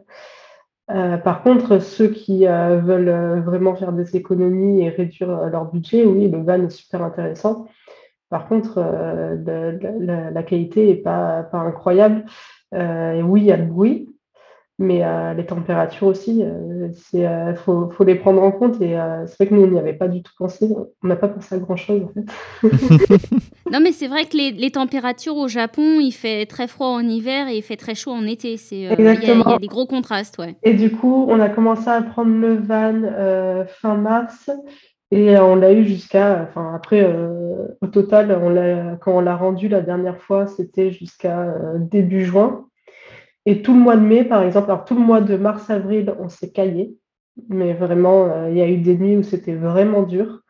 Par contre, ceux qui veulent vraiment faire des économies et réduire leur budget, oui, le van est super intéressant. Par contre, la, qualité n'est pas, pas, incroyable. oui, il y a le bruit, mais euh, les températures aussi, il euh, faut, faut, les prendre en compte. Et euh, c'est vrai que nous, on n'y avait pas du tout pensé. On n'a pas pensé à grand-chose, en fait. non, mais c'est vrai que les, les, températures au Japon, il fait très froid en hiver et il fait très chaud en été. Il y, a des gros contrastes, ouais. Et du coup, on a commencé à prendre le van fin mars. Et on l'a eu jusqu'à, enfin après, au total, on quand on l'a rendu la dernière fois, c'était jusqu'à début juin. Et tout le mois de mai, par exemple, alors tout le mois de mars-avril, on s'est caillé. Mais vraiment, euh, il y a eu des nuits où c'était vraiment dur.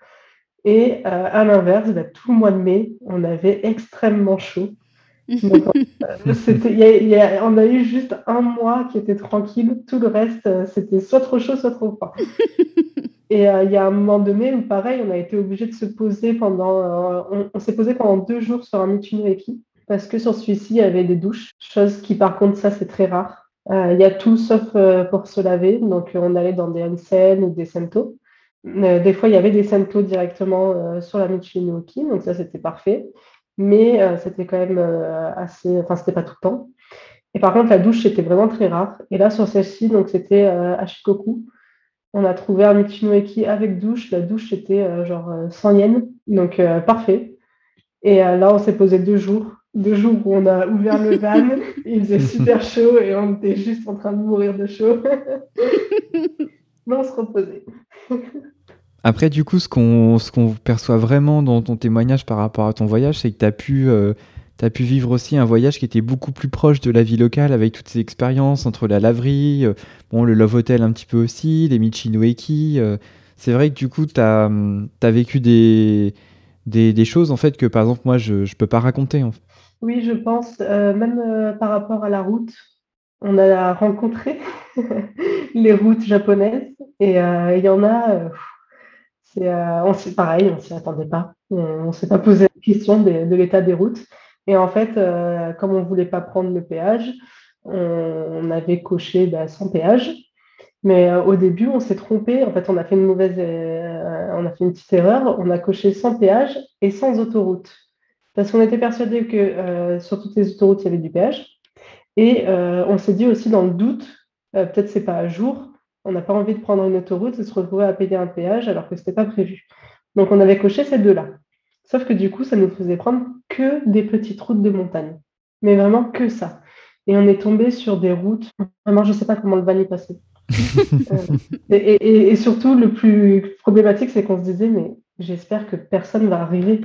Et euh, à l'inverse, bah, tout le mois de mai, on avait extrêmement chaud. on a eu juste un mois qui était tranquille. Tout le reste, c'était soit trop chaud, soit trop froid. Et il y a un moment donné où, pareil, on a été obligé de se poser pendant. on, s'est posé pendant deux jours sur un Michinueki parce que sur celui-ci, il y avait des douches. Chose qui, par contre, ça, c'est très rare. Il y a tout sauf pour se laver. Donc, on allait dans des onsen ou des sento. Euh, des fois, il y avait des sento directement euh, sur la Michinoki, donc ça, c'était parfait. Mais euh, c'était quand même assez. Enfin, c'était pas tout le temps. Et par contre, la douche, c'était vraiment très rare. Et là, sur celle-ci, donc c'était à Shikoku. On a trouvé un Michinoeki avec douche. La douche, c'était genre 100 yens. Donc, parfait. Et là, on s'est posé deux jours. Deux jours où on a ouvert le van. il faisait super chaud et on était juste en train de mourir de chaud. Mais on se reposait. Après, du coup, ce qu'on perçoit vraiment dans ton témoignage par rapport à ton voyage, c'est que tu as pu... Euh, pu vivre aussi un voyage qui était beaucoup plus proche de la vie locale avec toutes ces expériences entre la laverie, euh, bon, le Love Hotel un petit peu aussi, les Michinoeki. Euh. c'est vrai que du coup, tu as, vécu des, choses en fait que par exemple moi je ne peux pas raconter. Oui, je pense, même par rapport à la route, on a rencontré les routes japonaises et il y en a, euh, on pareil, on s'y attendait pas. On ne s'est pas posé la question de, l'état des routes. Et en fait, euh, comme on ne voulait pas prendre le péage, on, avait coché bah, sans péage. Mais euh, au début, on s'est trompé. En fait, on a fait une mauvaise, on a fait une petite erreur. On a coché sans péage et sans autoroute. Parce qu'on était persuadé que sur toutes les autoroutes, il y avait du péage. Et on s'est dit aussi dans le doute, peut-être c'est pas à jour, on n'a pas envie de prendre une autoroute et se retrouver à payer un péage alors que ce n'était pas prévu. Donc on avait coché ces deux-là. Sauf que du coup, ça nous faisait prendre que des petites routes de montagne. Mais vraiment que ça. Et on est tombé sur des routes. Vraiment, je ne sais pas comment le van est passé. Euh, et, surtout, le plus problématique, c'est qu'on se disait, mais j'espère que personne va arriver.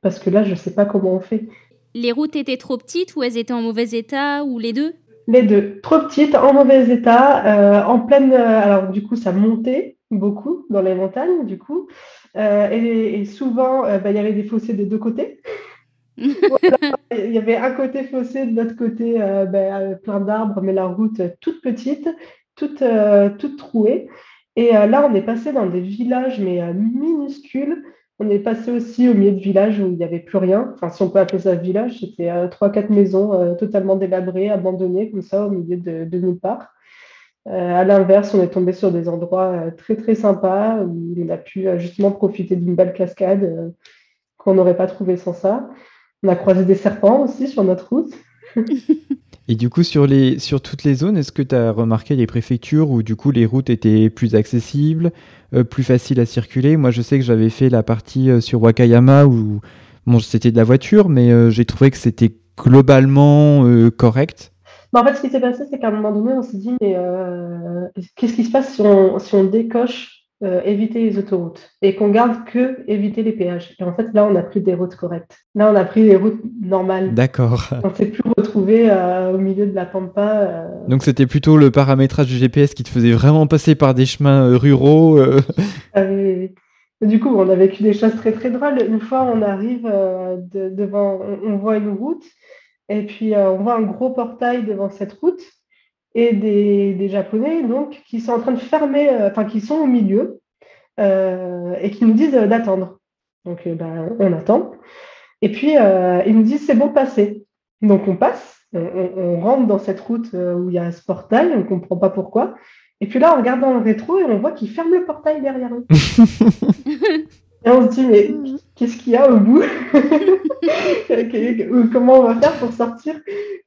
Parce que là, je ne sais pas comment on fait. Les routes étaient trop petites ou elles étaient en mauvais état ou les deux? Les deux, trop petites, en mauvais état, euh, en pleine. Euh, alors, du coup, ça montait beaucoup dans les montagnes, du coup. Euh, et, souvent, bah, il y avait des fossés des deux côtés. il y avait un côté fossé, de l'autre côté, bah, plein d'arbres, mais la route toute petite, toute, toute trouée. Et là, on est passé dans des villages, mais minuscules, on est passé aussi au milieu de village où il n'y avait plus rien. Enfin, si on peut appeler ça village, c'était euh, trois, quatre maisons euh, totalement délabrées, abandonnées, comme ça, au milieu de, de nulle part. Euh, à l'inverse, on est tombé sur des endroits très, très sympas où on a pu justement profiter d'une belle cascade qu'on n'aurait pas trouvé sans ça. On a croisé des serpents aussi sur notre route. Et du coup, sur, toutes les zones, est-ce que tu as remarqué les préfectures où du coup les routes étaient plus accessibles, euh, plus faciles à circuler? Moi, je sais que j'avais fait la partie euh, sur Wakayama où c'était de la voiture, mais euh, j'ai trouvé que c'était globalement correct. Bah, en fait, ce qui s'est passé, c'est qu'à un moment donné, on s'est dit, mais qu'est-ce qui se passe si on, si on décoche euh, éviter les autoroutes et qu'on garde que éviter les péages? Et en fait, là, on a pris des routes correctes. Là, on a pris les routes normales. D'accord. On s'est plus retrouvé euh, au milieu de la pampa. Euh. Donc, c'était plutôt le paramétrage du GPS qui te faisait vraiment passer par des chemins ruraux. Ah du coup, on a vécu des choses très très drôles. Une fois, on arrive devant, on, voit une route et puis on voit un gros portail devant cette route et des, Japonais donc qui sont en train de fermer, euh, enfin qui sont au milieu euh, et qui nous disent euh, d'attendre. Donc ben, on attend. Et puis ils nous disent c'est bon passer. Donc on passe, on, rentre dans cette route où il y a ce portail, on ne comprend pas pourquoi. Et puis là on regarde dans le rétro et on voit qu'ils ferment le portail derrière eux. Et on se dit, mais mm. Qu'est-ce qu'il y a au bout? Comment on va faire pour sortir?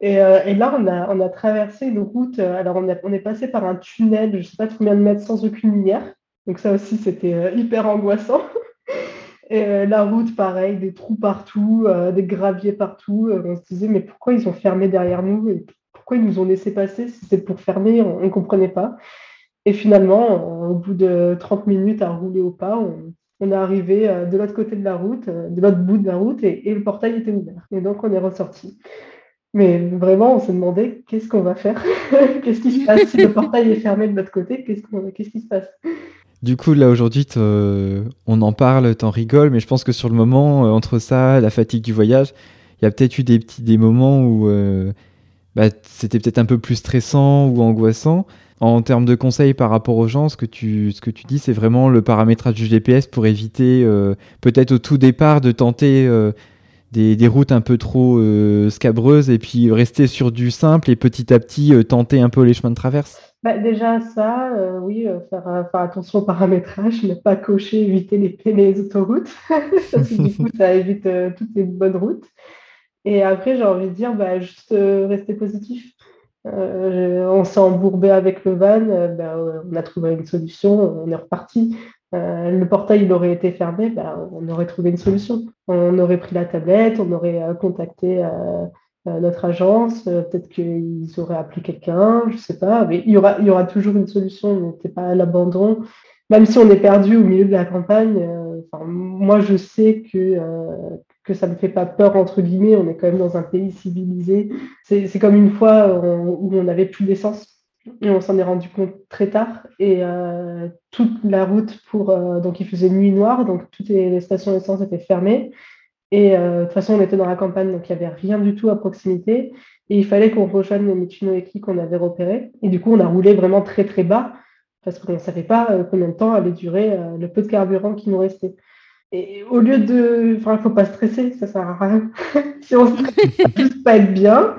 Euh, et, là, on a, on a, traversé une route. Euh, alors, on, on, est passé par un tunnel, je ne sais pas combien de mètres, sans aucune lumière. Donc, ça aussi, c'était euh, hyper angoissant. Et la route, pareil, des trous partout, des graviers partout. on se disait, mais pourquoi ils ont fermé derrière nous et Pourquoi ils nous ont laissé passer Si c'était pour fermer, on ne comprenait pas. Et finalement, au bout de 30 minutes à rouler au pas, on, on est arrivé euh, de l'autre côté de la route, euh, de l'autre bout de la route, et, le portail était ouvert. Et donc, on est ressorti. Mais vraiment, on s'est demandé qu'est-ce qu'on va faire? Qu'est-ce qui se passe? Si le portail est fermé de l'autre côté Qu'est-ce qui se passe? Du coup, là aujourd'hui, on en parle, t'en rigoles, mais je pense que sur le moment, euh, entre ça, la fatigue du voyage, il y a peut-être eu des petits des moments où bah, c'était peut-être un peu plus stressant ou angoissant. En termes de conseils par rapport aux gens, ce que tu, ce que tu dis, c'est vraiment le paramétrage du GPS pour éviter, euh, peut-être au tout départ, de tenter euh, des, des, routes un peu trop euh, scabreuses et puis rester sur du simple et petit à petit tenter un peu les chemins de traverse. Bah, déjà, ça, oui, faire, faire, attention au paramétrage, ne pas cocher, éviter les, les autoroutes, parce que du coup, ça évite toutes les bonnes routes. Et après, j'ai envie de dire, bah, juste rester positif. Euh, on s'est embourbé avec le van, euh, bah, on a trouvé une solution, on est reparti. le portail il aurait été fermé, bah, on aurait trouvé une solution. On aurait pris la tablette, on aurait contacté notre agence, peut-être qu'ils auraient appelé quelqu'un, je ne sais pas, mais il y aura, toujours une solution, n'était pas à l'abandon. Même si on est perdu au milieu de la campagne, moi je sais que, que ça ne me fait pas peur, entre guillemets. On est quand même dans un pays civilisé. C'est comme une fois où on n'avait plus d'essence. Et on s'en est rendu compte très tard. Et euh, toute la route pour. Euh, donc, il faisait nuit noire, donc toutes les, stations d'essence étaient fermées. Et euh, de toute façon, on était dans la campagne, donc il n'y avait rien du tout à proximité. Et il fallait qu'on rejoigne les Michino Eki qu'on avait repérés. Et du coup, on a roulé vraiment très, très bas parce qu'on ne savait pas combien de temps allait durer le peu de carburant qui nous restait. Et au lieu de. Enfin, il ne faut pas stresser, ça ne sert à rien. si on stresse, ça ne pas être bien.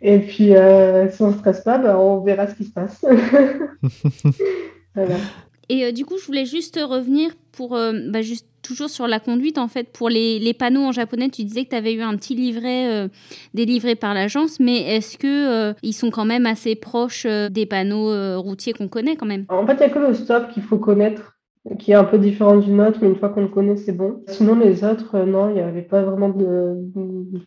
Et puis, euh, si on ne stresse pas, ben, on verra ce qui se passe. Et euh, du coup, je voulais juste revenir pour. Euh, bah, juste toujours sur la conduite, en fait, pour les, les panneaux en japonais, tu disais que tu avais eu un petit livret délivré par l'agence, mais est-ce que ils sont quand même assez proches des panneaux routiers qu'on connaît quand même? En fait, il n'y a que le stop qu'il faut connaître qui est un peu différent du nôtre, mais une fois qu'on le connaît, c'est bon. Sinon, les autres, euh, non, il n'y avait pas vraiment de,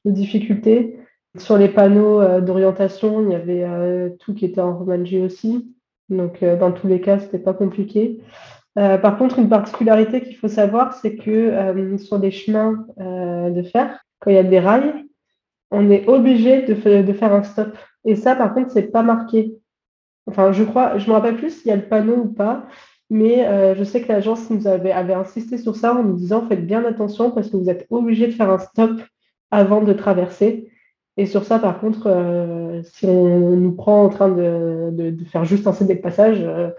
difficultés. Sur les panneaux euh, d'orientation, il y avait euh, tout qui était en romanji aussi. Donc, dans tous les cas, ce n'était pas compliqué. par contre, une particularité qu'il faut savoir, c'est que sur les chemins de fer, quand il y a des rails, on est obligé de, de faire un stop. Et ça, par contre, c'est pas marqué. Enfin, je crois, je me rappelle plus s'il y a le panneau ou pas, mais euh, je sais que l'agence nous avait, insisté sur ça en nous disant faites bien attention parce que vous êtes obligé de faire un stop avant de traverser. Et sur ça, par contre, euh, si on nous prend en train de, faire juste un CD de passage, euh,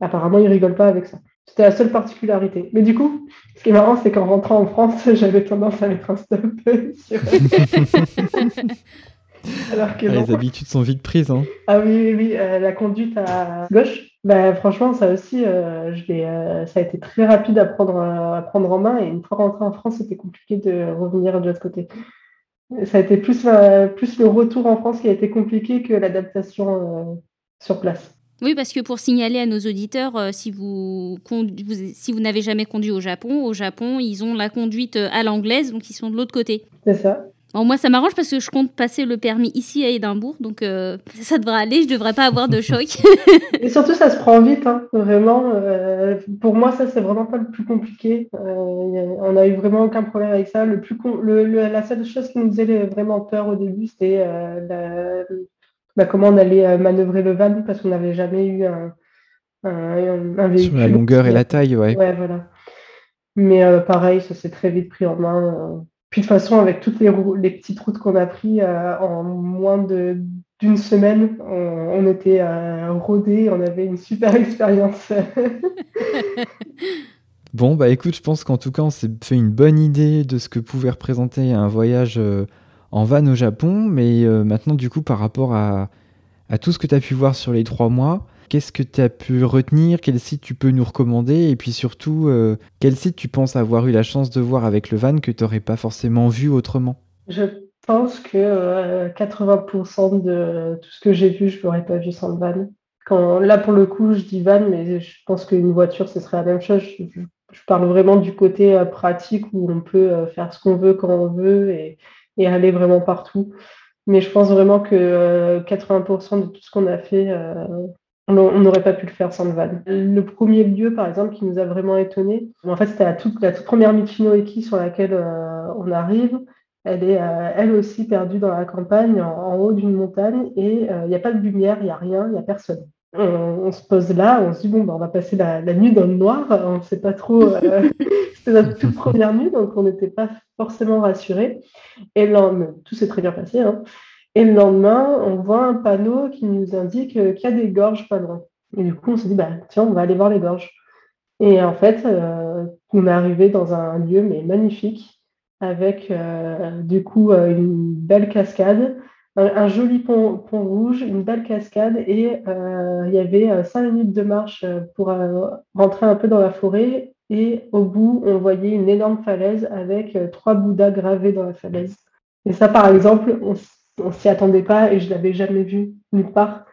apparemment, ils rigolent pas avec ça. C'était la seule particularité. Mais du coup, ce qui est marrant, c'est qu'en rentrant en France, j'avais tendance à mettre un stop. Alors que ah, les habitudes sont vite prises. Hein. Ah oui, oui, oui. la conduite à gauche, bah, franchement, ça aussi, euh, je euh, ça a été très rapide à prendre, à prendre en main. Et une fois rentré en France, c'était compliqué de revenir de l'autre côté. Ça a été plus, plus le retour en France qui a été compliqué que l'adaptation euh, sur place. Oui, parce que pour signaler à nos auditeurs, si vous, si vous n'avez jamais conduit au Japon, au Japon, ils ont la conduite à l'anglaise, donc ils sont de l'autre côté. C'est ça moi, ça m'arrange parce que je compte passer le permis ici à Édimbourg, donc euh, ça devrait aller, je devrais pas avoir de choc. et surtout, ça se prend vite, hein, vraiment. Euh, pour moi, ça, c'est vraiment pas le plus compliqué. Euh, on a eu vraiment aucun problème avec ça. Le plus la seule chose qui nous faisait vraiment peur au début, c'était bah, comment on allait manœuvrer le van parce qu'on n'avait jamais eu un, un, véhicule. Sur la longueur et la taille, ouais. Ouais, voilà. Mais pareil, ça s'est très vite pris en main. Puis de toute façon, avec toutes les, petites routes qu'on a prises euh, en moins d'une semaine, on, était euh, rodés, on avait une super expérience. bon, bah écoute, je pense qu'en tout cas, on s'est fait une bonne idée de ce que pouvait représenter un voyage euh, en van au Japon. Mais maintenant, du coup, par rapport à, à tout ce que tu as pu voir sur les trois mois, Qu'est-ce que tu as pu retenir Quel site tu peux nous recommander Et puis surtout, euh, quel site tu penses avoir eu la chance de voir avec le van que tu n'aurais pas forcément vu autrement? Je pense que 80% euh, de tout ce que j'ai vu, je ne l'aurais pas vu sans le van. Quand, là, pour le coup, je dis van, mais je pense qu'une voiture, ce serait la même chose. Je, parle vraiment du côté euh, pratique où on peut faire ce qu'on veut quand on veut et, et, aller vraiment partout. Mais je pense vraiment que 80% de tout ce qu'on a fait, on n'aurait pas pu le faire sans le van. Le premier lieu, par exemple, qui nous a vraiment étonné, en fait, c'était la toute, première Michino Eki sur laquelle euh, on arrive. Elle est euh, elle aussi perdue dans la campagne, en, haut d'une montagne, et euh, il n'y a pas de lumière, il n'y a rien, il n'y a personne. On, se pose là, on se dit, bon, bah, on va passer la, nuit dans le noir, on ne sait pas trop C'était notre toute première nuit, donc on n'était pas forcément rassurés. Et lendemain, tout s'est très bien passé. Hein. Et le lendemain, on voit un panneau qui nous indique qu'il y a des gorges pas loin. Et du coup, on s'est dit, bah, tiens, on va aller voir les gorges. Et en fait, euh, on est arrivé dans un lieu mais magnifique, avec euh, du coup euh, une belle cascade, un, joli pont, pont, rouge, une belle cascade, et il y avait cinq minutes de marche pour rentrer un peu dans la forêt. Et au bout, on voyait une énorme falaise avec trois bouddhas gravés dans la falaise. Et ça, par exemple, on, ne s'y attendait pas et je l'avais jamais vu nulle part.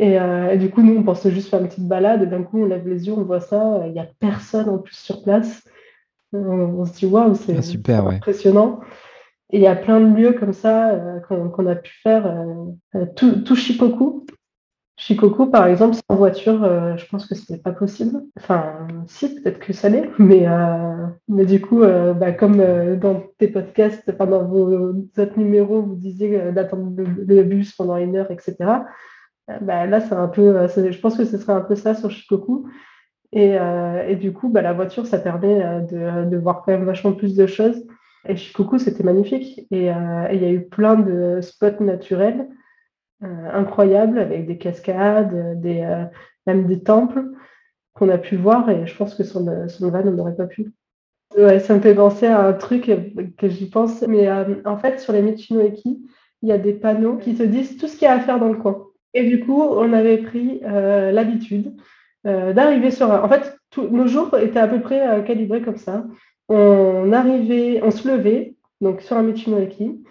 Euh, et, du coup, nous, on pensait juste faire une petite balade. Et d'un coup, on lève les yeux, on voit ça. Il n'y a personne en plus sur place. On, se dit, waouh, c'est ah, impressionnant. Et il y a plein de lieux comme ça euh, qu'on a pu faire. Euh, tout, tout, Shikoku. Shikoku, par exemple, sans voiture, je pense que ce n'était pas possible. Enfin, si, peut-être que ça l'est. Mais, mais du coup, bah, comme dans tes podcasts, pendant vos autres numéros, vous disiez d'attendre le, bus pendant une heure, etc. Euh, bah, là, c'est un peu, euh, je pense que ce serait un peu ça sur Shikoku. Et, euh, et du coup, bah, la voiture, ça permet de, de, voir quand même vachement plus de choses. Et Shikoku, c'était magnifique. Et il y a eu plein de spots naturels incroyables avec des cascades, des, même des temples qu'on a pu voir. Et je pense que sur le van, on n'aurait pas pu. Ouais, ça me fait penser à un truc que j'y pense. Mais en fait, sur les Michinoeki, il y a des panneaux qui te disent tout ce qu'il y a à faire dans le coin. Et du coup, on avait pris euh, l'habitude euh, d'arriver sur un... En fait, nos jours étaient à peu près euh, calibrés comme ça. On arrivait, on se levait, donc sur un Michinoeki,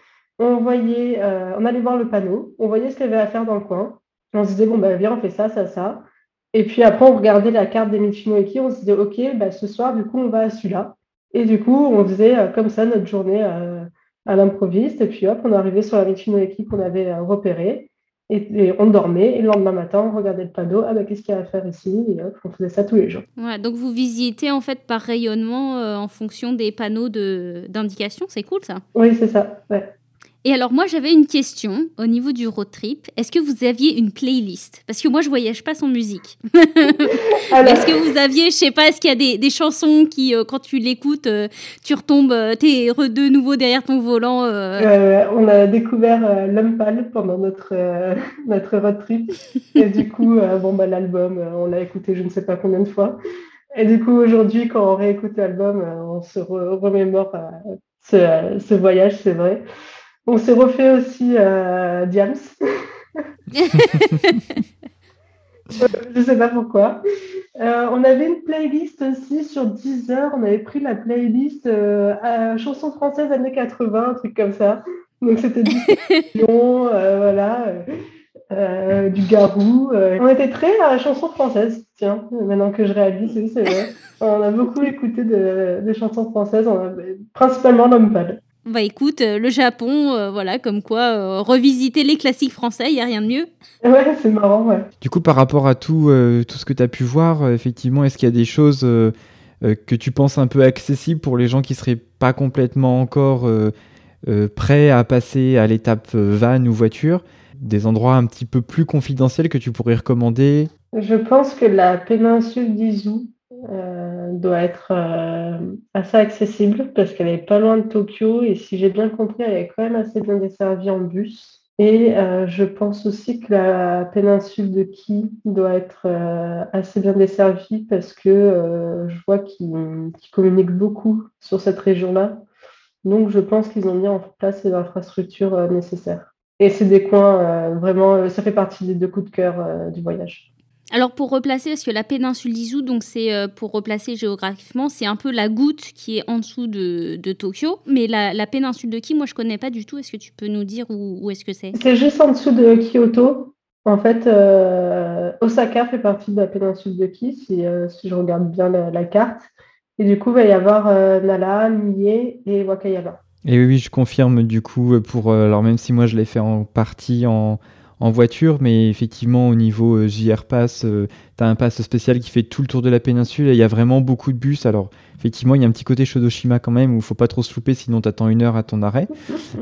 on voyait, on allait voir le panneau, on voyait ce qu'il y avait à faire dans le coin. On se disait, bon, ben, viens, on fait ça, ça, ça. Et puis après, on regardait la carte des Michinoeki, on se disait, OK, bah, ce soir, du coup, on va à celui-là. Et du coup, on faisait comme ça notre journée à l'improviste. Et puis hop, on arrivait sur la Michinoeki qu'on avait repérée. Et, on dormait, et le lendemain matin, on regardait le panneau, ah bah qu'est-ce qu'il y a à faire ici, et hop, on faisait ça tous les jours. Donc vous visitez en fait par rayonnement euh, en fonction des panneaux d'indication, c'est cool ça? Oui, c'est ça, ouais. Et alors moi j'avais une question au niveau du road trip. Est-ce que vous aviez une playlist? Parce que moi je voyage pas sans musique. Est-ce que vous aviez, je sais pas, est-ce qu'il y a des, chansons qui euh, quand tu l'écoutes, euh, tu retombes, euh, t'es de nouveau derrière ton volant On a découvert L'homme pâle pendant notre notre road trip et du coup bon bah l'album on l'a écouté je ne sais pas combien de fois. Et du coup aujourd'hui quand on réécoute l'album on se remémore ce, ce voyage c'est vrai. On s'est refait aussi euh, Diams. je sais pas pourquoi. Euh, on avait une playlist aussi sur Deezer. On avait pris la playlist euh, chansons françaises années 80, un truc comme ça. Donc c'était du euh, voilà, du Garou. on était très à chansons françaises, tiens, maintenant que je réalise, c'est vrai. On a beaucoup écouté de, des chansons françaises, principalement l'homme pâle. Bah écoute, euh, le Japon, euh, voilà, comme quoi, euh, revisiter les classiques français, il n'y a rien de mieux. Ouais, c'est marrant, ouais. Du coup, par rapport à tout, tout ce que tu as pu voir, effectivement, est-ce qu'il y a des choses que tu penses un peu accessibles pour les gens qui seraient pas complètement encore prêts à passer à l'étape van ou voiture? Des endroits un petit peu plus confidentiels que tu pourrais recommander? Je pense que la péninsule d'Izu, euh, doit être euh, assez accessible parce qu'elle est pas loin de Tokyo et si j'ai bien compris, elle est quand même assez bien desservie en bus. Et euh, je pense aussi que la péninsule de Ki doit être assez bien desservie parce que je vois qu'ils communiquent beaucoup sur cette région-là. Donc je pense qu'ils ont mis en place les infrastructures nécessaires. Et c'est des coins vraiment, ça fait partie des deux coups de cœur du voyage. Alors pour replacer, parce que la péninsule d'Izu, donc c'est euh, pour replacer géographiquement, c'est un peu la goutte qui est en dessous de, Tokyo. Mais la, péninsule de Ki, moi je connais pas du tout. Est-ce que tu peux nous dire où, est-ce que c'est? C'est juste en dessous de Kyoto. En fait, euh, Osaka fait partie de la péninsule de Ki, si, euh, je regarde bien la, carte. Et du coup, il va y avoir Nala, Mie et Wakayama. Et oui, je confirme du coup pour alors même si moi je l'ai fait en partie en en voiture, mais effectivement, au niveau euh, JR Pass, euh, tu as un pass spécial qui fait tout le tour de la péninsule et il y a vraiment beaucoup de bus. Alors, effectivement, il y a un petit côté Shodoshima quand même où il faut pas trop se louper, sinon tu attends une heure à ton arrêt.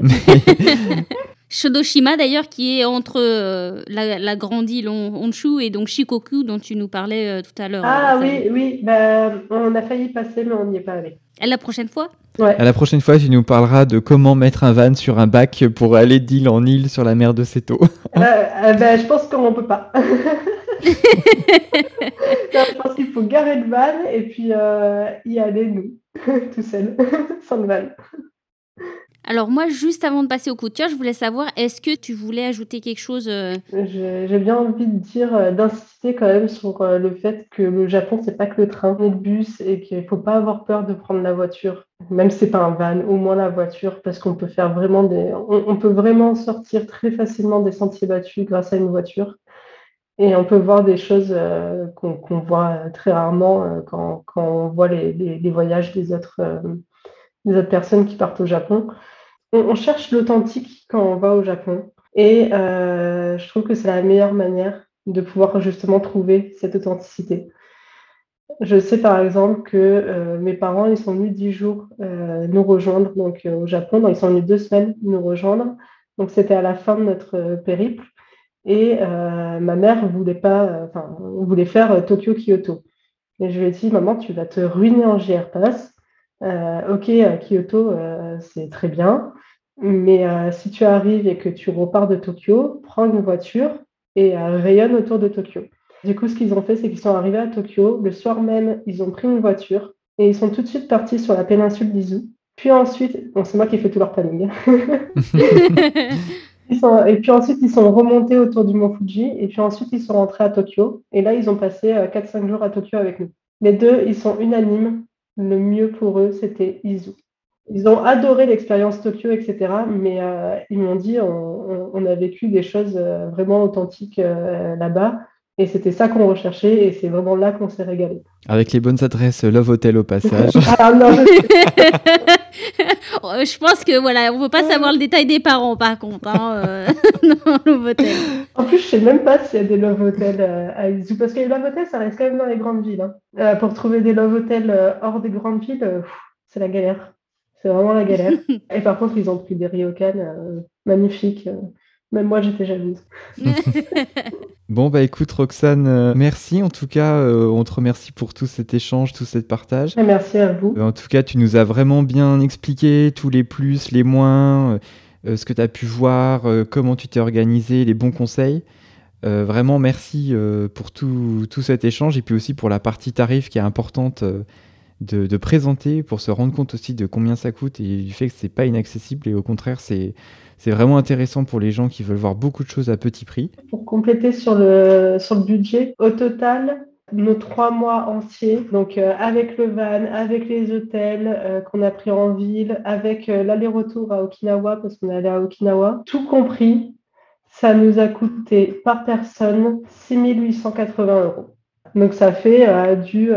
Shodoshima d'ailleurs, qui est entre euh, la, grande île Honshu et donc Shikoku dont tu nous parlais tout à l'heure. Ah oui, oui, bah, on a failli passer, mais on n'y est pas allé. À la prochaine fois ouais. À la prochaine fois, tu nous parleras de comment mettre un van sur un bac pour aller d'île en île sur la mer de Seto. bah, je pense qu'on ne peut pas. je pense qu'il faut garer le van et puis y aller, nous, tout seul, sans le van. Alors moi, juste avant de passer au coup de cœur, je voulais savoir, est-ce que tu voulais ajouter quelque chose euh? J'ai bien envie de dire, euh, d'insister quand même sur euh, le fait que le Japon, c'est pas que le train et le bus et qu'il faut pas avoir peur de prendre la voiture. Même si c'est pas un van, au moins la voiture, parce qu'on peut faire vraiment des, on, peut vraiment sortir très facilement des sentiers battus grâce à une voiture. Et on peut voir des choses qu'on voit très rarement quand, on voit les, voyages des autres, des autres personnes qui partent au Japon on, cherche l'authentique quand on va au Japon. Et euh, je trouve que c'est la meilleure manière de pouvoir justement trouver cette authenticité. Je sais par exemple que euh, mes parents, ils sont venus dix jours euh, nous rejoindre donc, au Japon. Ils sont venus deux semaines nous rejoindre. Donc c'était à la fin de notre périple. Et ma mère voulait pas, voulait faire Tokyo-Kyoto. Et je lui ai dit, maman, tu vas te ruiner en JR Pass. Ok, Kyoto, c'est très bien. Mais euh, si tu arrives et que tu repars de Tokyo, prends une voiture et euh, rayonne autour de Tokyo. Du coup, ce qu'ils ont fait, c'est qu'ils sont arrivés à Tokyo. Le soir même, ils ont pris une voiture et ils sont tout de suite partis sur la péninsule d'Izu. Puis ensuite, bon, c'est moi qui fais tout leur planning. et puis ensuite, ils sont remontés autour du mont Fuji. Et puis ensuite, ils sont rentrés à Tokyo. Et là, ils ont passé 4-5 euh, jours à Tokyo avec nous. Les deux, ils sont unanimes. Le mieux pour eux, c'était Izu. Ils ont adoré l'expérience Tokyo, etc. Mais euh, ils m'ont dit on, a vécu des choses euh, vraiment authentiques euh, là-bas. Et c'était ça qu'on recherchait et c'est vraiment là qu'on s'est régalé. Avec les bonnes adresses Love Hotel au passage. ah, non, je... pense que voilà, on ne veut pas savoir le détail des parents par contre hein, Love Hotel. En plus, je sais même pas s'il y a des Love Hotels à Izu parce que les Love Hotels, ça reste quand même dans les grandes villes. Hein. pour trouver des Love Hotels hors des grandes villes, c'est la galère. C'est vraiment la galère. Et par contre, ils ont pris des ryokan euh, magnifiques. Euh. Même moi, j'étais jalouse. bon, bah écoute, Roxane, euh, merci. En tout cas, on te remercie pour tout cet échange, tout cet partage. merci à vous. en tout cas, tu nous as vraiment bien expliqué tous les plus, les moins, ce que tu as pu voir, comment tu t'es organisé, les bons conseils. vraiment, merci pour tout, tout, cet échange et puis aussi pour la partie tarif qui est importante de, présenter pour se rendre compte aussi de combien ça coûte et du fait que c'est pas inaccessible et au contraire c'est c'est vraiment intéressant pour les gens qui veulent voir beaucoup de choses à petit prix. Pour compléter sur le, budget, au total, nos trois mois entiers, donc euh, avec le van, avec les hôtels euh, qu'on a pris en ville, avec euh, l'aller-retour à Okinawa, parce qu'on est allé à Okinawa, tout compris, ça nous a coûté par personne 6880 euros. Donc ça fait du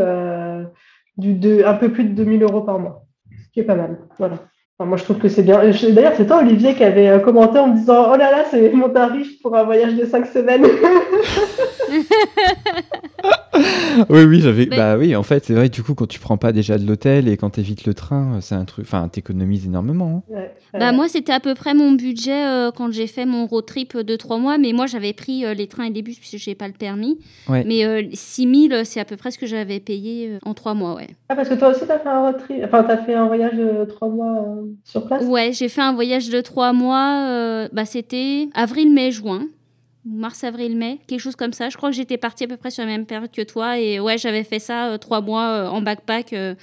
du un peu plus de 2000 euros par mois, ce qui est pas mal. Voilà. Moi, je trouve que c'est bien. D'ailleurs, c'est toi, Olivier, qui avait euh, commenté en me disant Oh là là, c'est mon tarif pour un voyage de 5 semaines. oui, oui, j'avais. Bah oui, en fait, c'est vrai, du coup, quand tu prends pas déjà de l'hôtel et quand tu évites le train, c'est un truc. Enfin, t'économises énormément. Hein. Bah, moi, c'était à peu près mon budget euh, quand j'ai fait mon road trip de 3 mois, mais moi, j'avais pris euh, les trains et les bus puisque j'ai pas le permis. Mais euh, 6000, c'est à peu près ce que j'avais payé euh, en 3 mois, ouais. Ah, parce que toi aussi, t'as fait un road trip. Enfin, t'as fait un voyage de 3 mois sur place? Ouais, j'ai fait un voyage de 3 mois. bah, c'était avril, mai, juin mars, avril, mai, quelque chose comme ça. Je crois que j'étais partie à peu près sur la même période que toi. Et ouais, j'avais fait ça euh, trois mois euh, en backpack euh,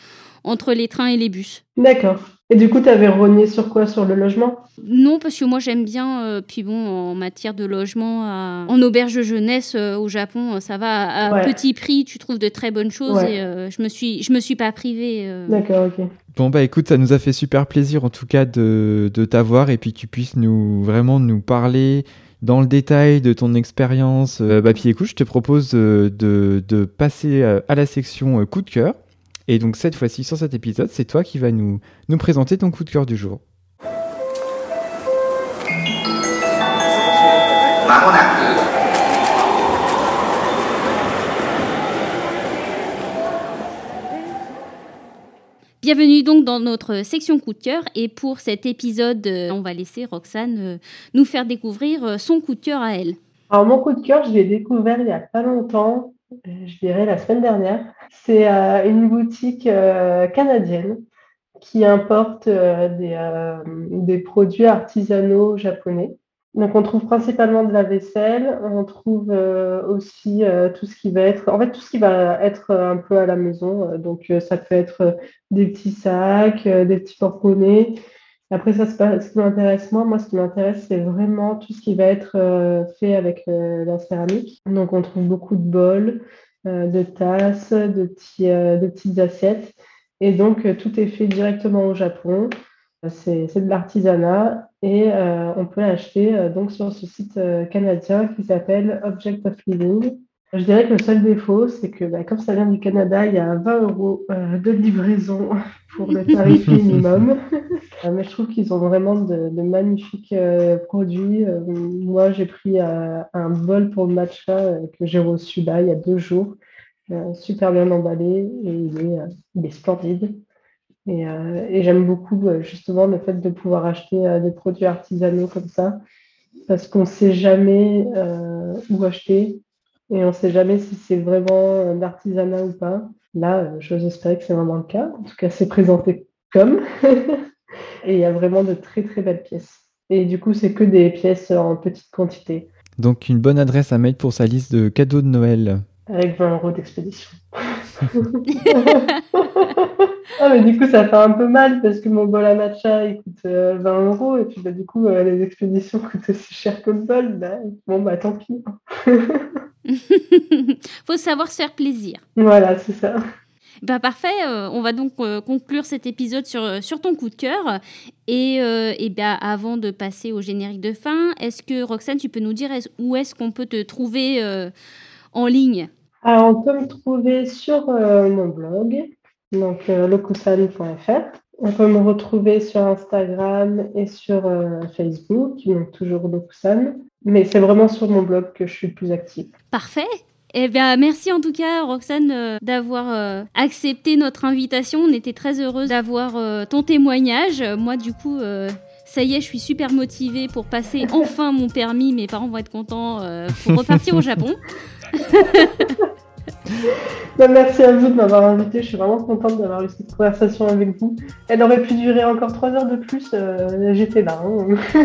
entre les trains et les bus. D'accord. Et du coup, tu avais rogné sur quoi? Sur le logement? Non, parce que moi j'aime bien. puis bon, en matière de logement, en auberge de jeunesse au Japon, ça va à petit prix. Tu trouves de très bonnes choses et je me suis, je me suis pas privée. D'accord, ok. Bon bah écoute, ça nous a fait super plaisir en tout cas de, de t'avoir et puis que tu puisses nous vraiment nous parler dans le détail de ton expérience, euh, bah, je te propose de, de, passer euh, à la section euh, coup de cœur. Et donc cette fois-ci, sur cet épisode, c'est toi qui vas nous, nous présenter ton coup de cœur du jour. Bienvenue donc dans notre section coup de cœur et pour cet épisode, on va laisser Roxane nous faire découvrir son coup de cœur à elle. Alors mon coup de cœur, je l'ai découvert il n'y a pas longtemps, je dirais la semaine dernière. C'est une boutique canadienne qui importe des produits artisanaux japonais. Donc, on trouve principalement de la vaisselle. On trouve euh, aussi euh, tout ce qui va être, en fait, tout ce qui va être euh, un peu à la maison. Donc, ça peut être des petits sacs, des petits porte Après, ça, ce qui m'intéresse moi. Moi, ce qui m'intéresse, c'est vraiment tout ce qui va être fait avec la céramique. Donc, on trouve beaucoup de bols, de tasses, de, de petites assiettes. Et donc, tout est fait directement au Japon. C'est de l'artisanat et euh, on peut l'acheter euh, donc sur ce site euh, canadien qui s'appelle Object of Living. Je dirais que le seul défaut, c'est que bah, comme ça vient du Canada, il y a 20 euros de livraison pour le tarif minimum. Mais je trouve qu'ils ont vraiment de, magnifiques produits. moi, j'ai pris un bol pour le matcha que j'ai reçu là il y a deux jours. super bien emballé et il est, il est splendide. Euh, et, j'aime beaucoup euh, justement le fait de pouvoir acheter euh, des produits artisanaux comme ça, parce qu'on ne sait jamais où acheter et on ne sait jamais si c'est vraiment d'artisanat ou pas. Là, j'ose espérer que c'est vraiment le cas. En tout cas, c'est présenté comme. et il y a vraiment de très très belles pièces. Et du coup, c'est que des pièces en petite quantité. Donc, une bonne adresse à mettre pour sa liste de cadeaux de Noël. Avec 20 euros d'expédition. Ah, mais du coup, ça fait un peu mal parce que mon bol à matcha, il coûte 20 euh, euros. Et puis, bah, du coup, euh, les expéditions coûtent aussi cher que le bol. Bah, bon, bah, tant pis. Faut savoir se faire plaisir. Voilà, c'est ça. Bah parfait, euh, on va donc conclure cet épisode sur, sur ton coup de cœur. Et, et bah, avant de passer au générique de fin, est-ce que Roxane, tu peux nous dire où est-ce qu'on peut te trouver en ligne? Alors, on peut me trouver sur mon blog, donc euh, locusan.fr. On peut me retrouver sur Instagram et sur euh, Facebook, donc toujours Locusan. Mais c'est vraiment sur mon blog que je suis plus active. Parfait. Eh bien, merci en tout cas, Roxane, euh, d'avoir accepté notre invitation. On était très heureuse d'avoir ton témoignage. Moi, du coup, ça y est, je suis super motivée pour passer enfin mon permis. Mes parents vont être contents pour repartir au Japon. Bah, merci à vous de m'avoir invité. Je suis vraiment contente d'avoir eu cette conversation avec vous. Elle aurait pu durer encore trois heures de plus. Euh, j'étais là. Hein.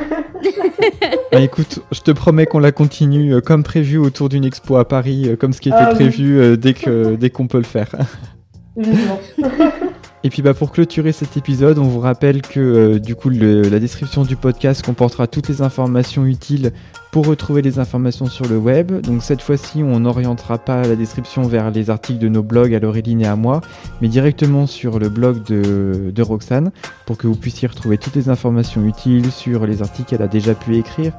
Bah, écoute, je te promets qu'on la continue euh, comme prévu autour d'une expo à Paris, euh, comme ce qui était ah prévu dès que dès qu'on peut le faire. Et puis bah, pour clôturer cet épisode, on vous rappelle que euh, du coup la description du podcast comportera toutes les informations utiles pour retrouver les informations sur le web. Donc cette fois-ci, on n'orientera pas la description vers les articles de nos blogs à Laureline et à moi, mais directement sur le blog de, de Roxane pour que vous puissiez retrouver toutes les informations utiles sur les articles qu'elle a déjà pu écrire,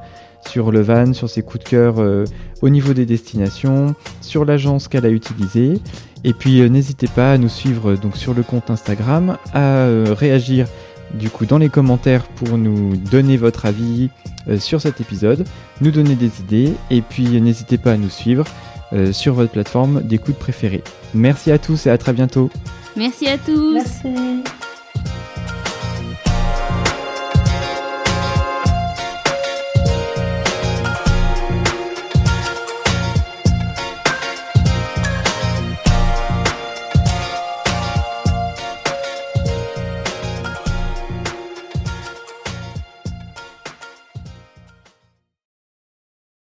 sur le van, sur ses coups de cœur euh, au niveau des destinations, sur l'agence qu'elle a utilisée. Et puis euh, n'hésitez pas à nous suivre donc sur le compte Instagram, à euh, réagir du coup dans les commentaires pour nous donner votre avis sur cet épisode, nous donner des idées et puis n'hésitez pas à nous suivre sur votre plateforme d'écoute préférée. Merci à tous et à très bientôt. Merci à tous. Merci.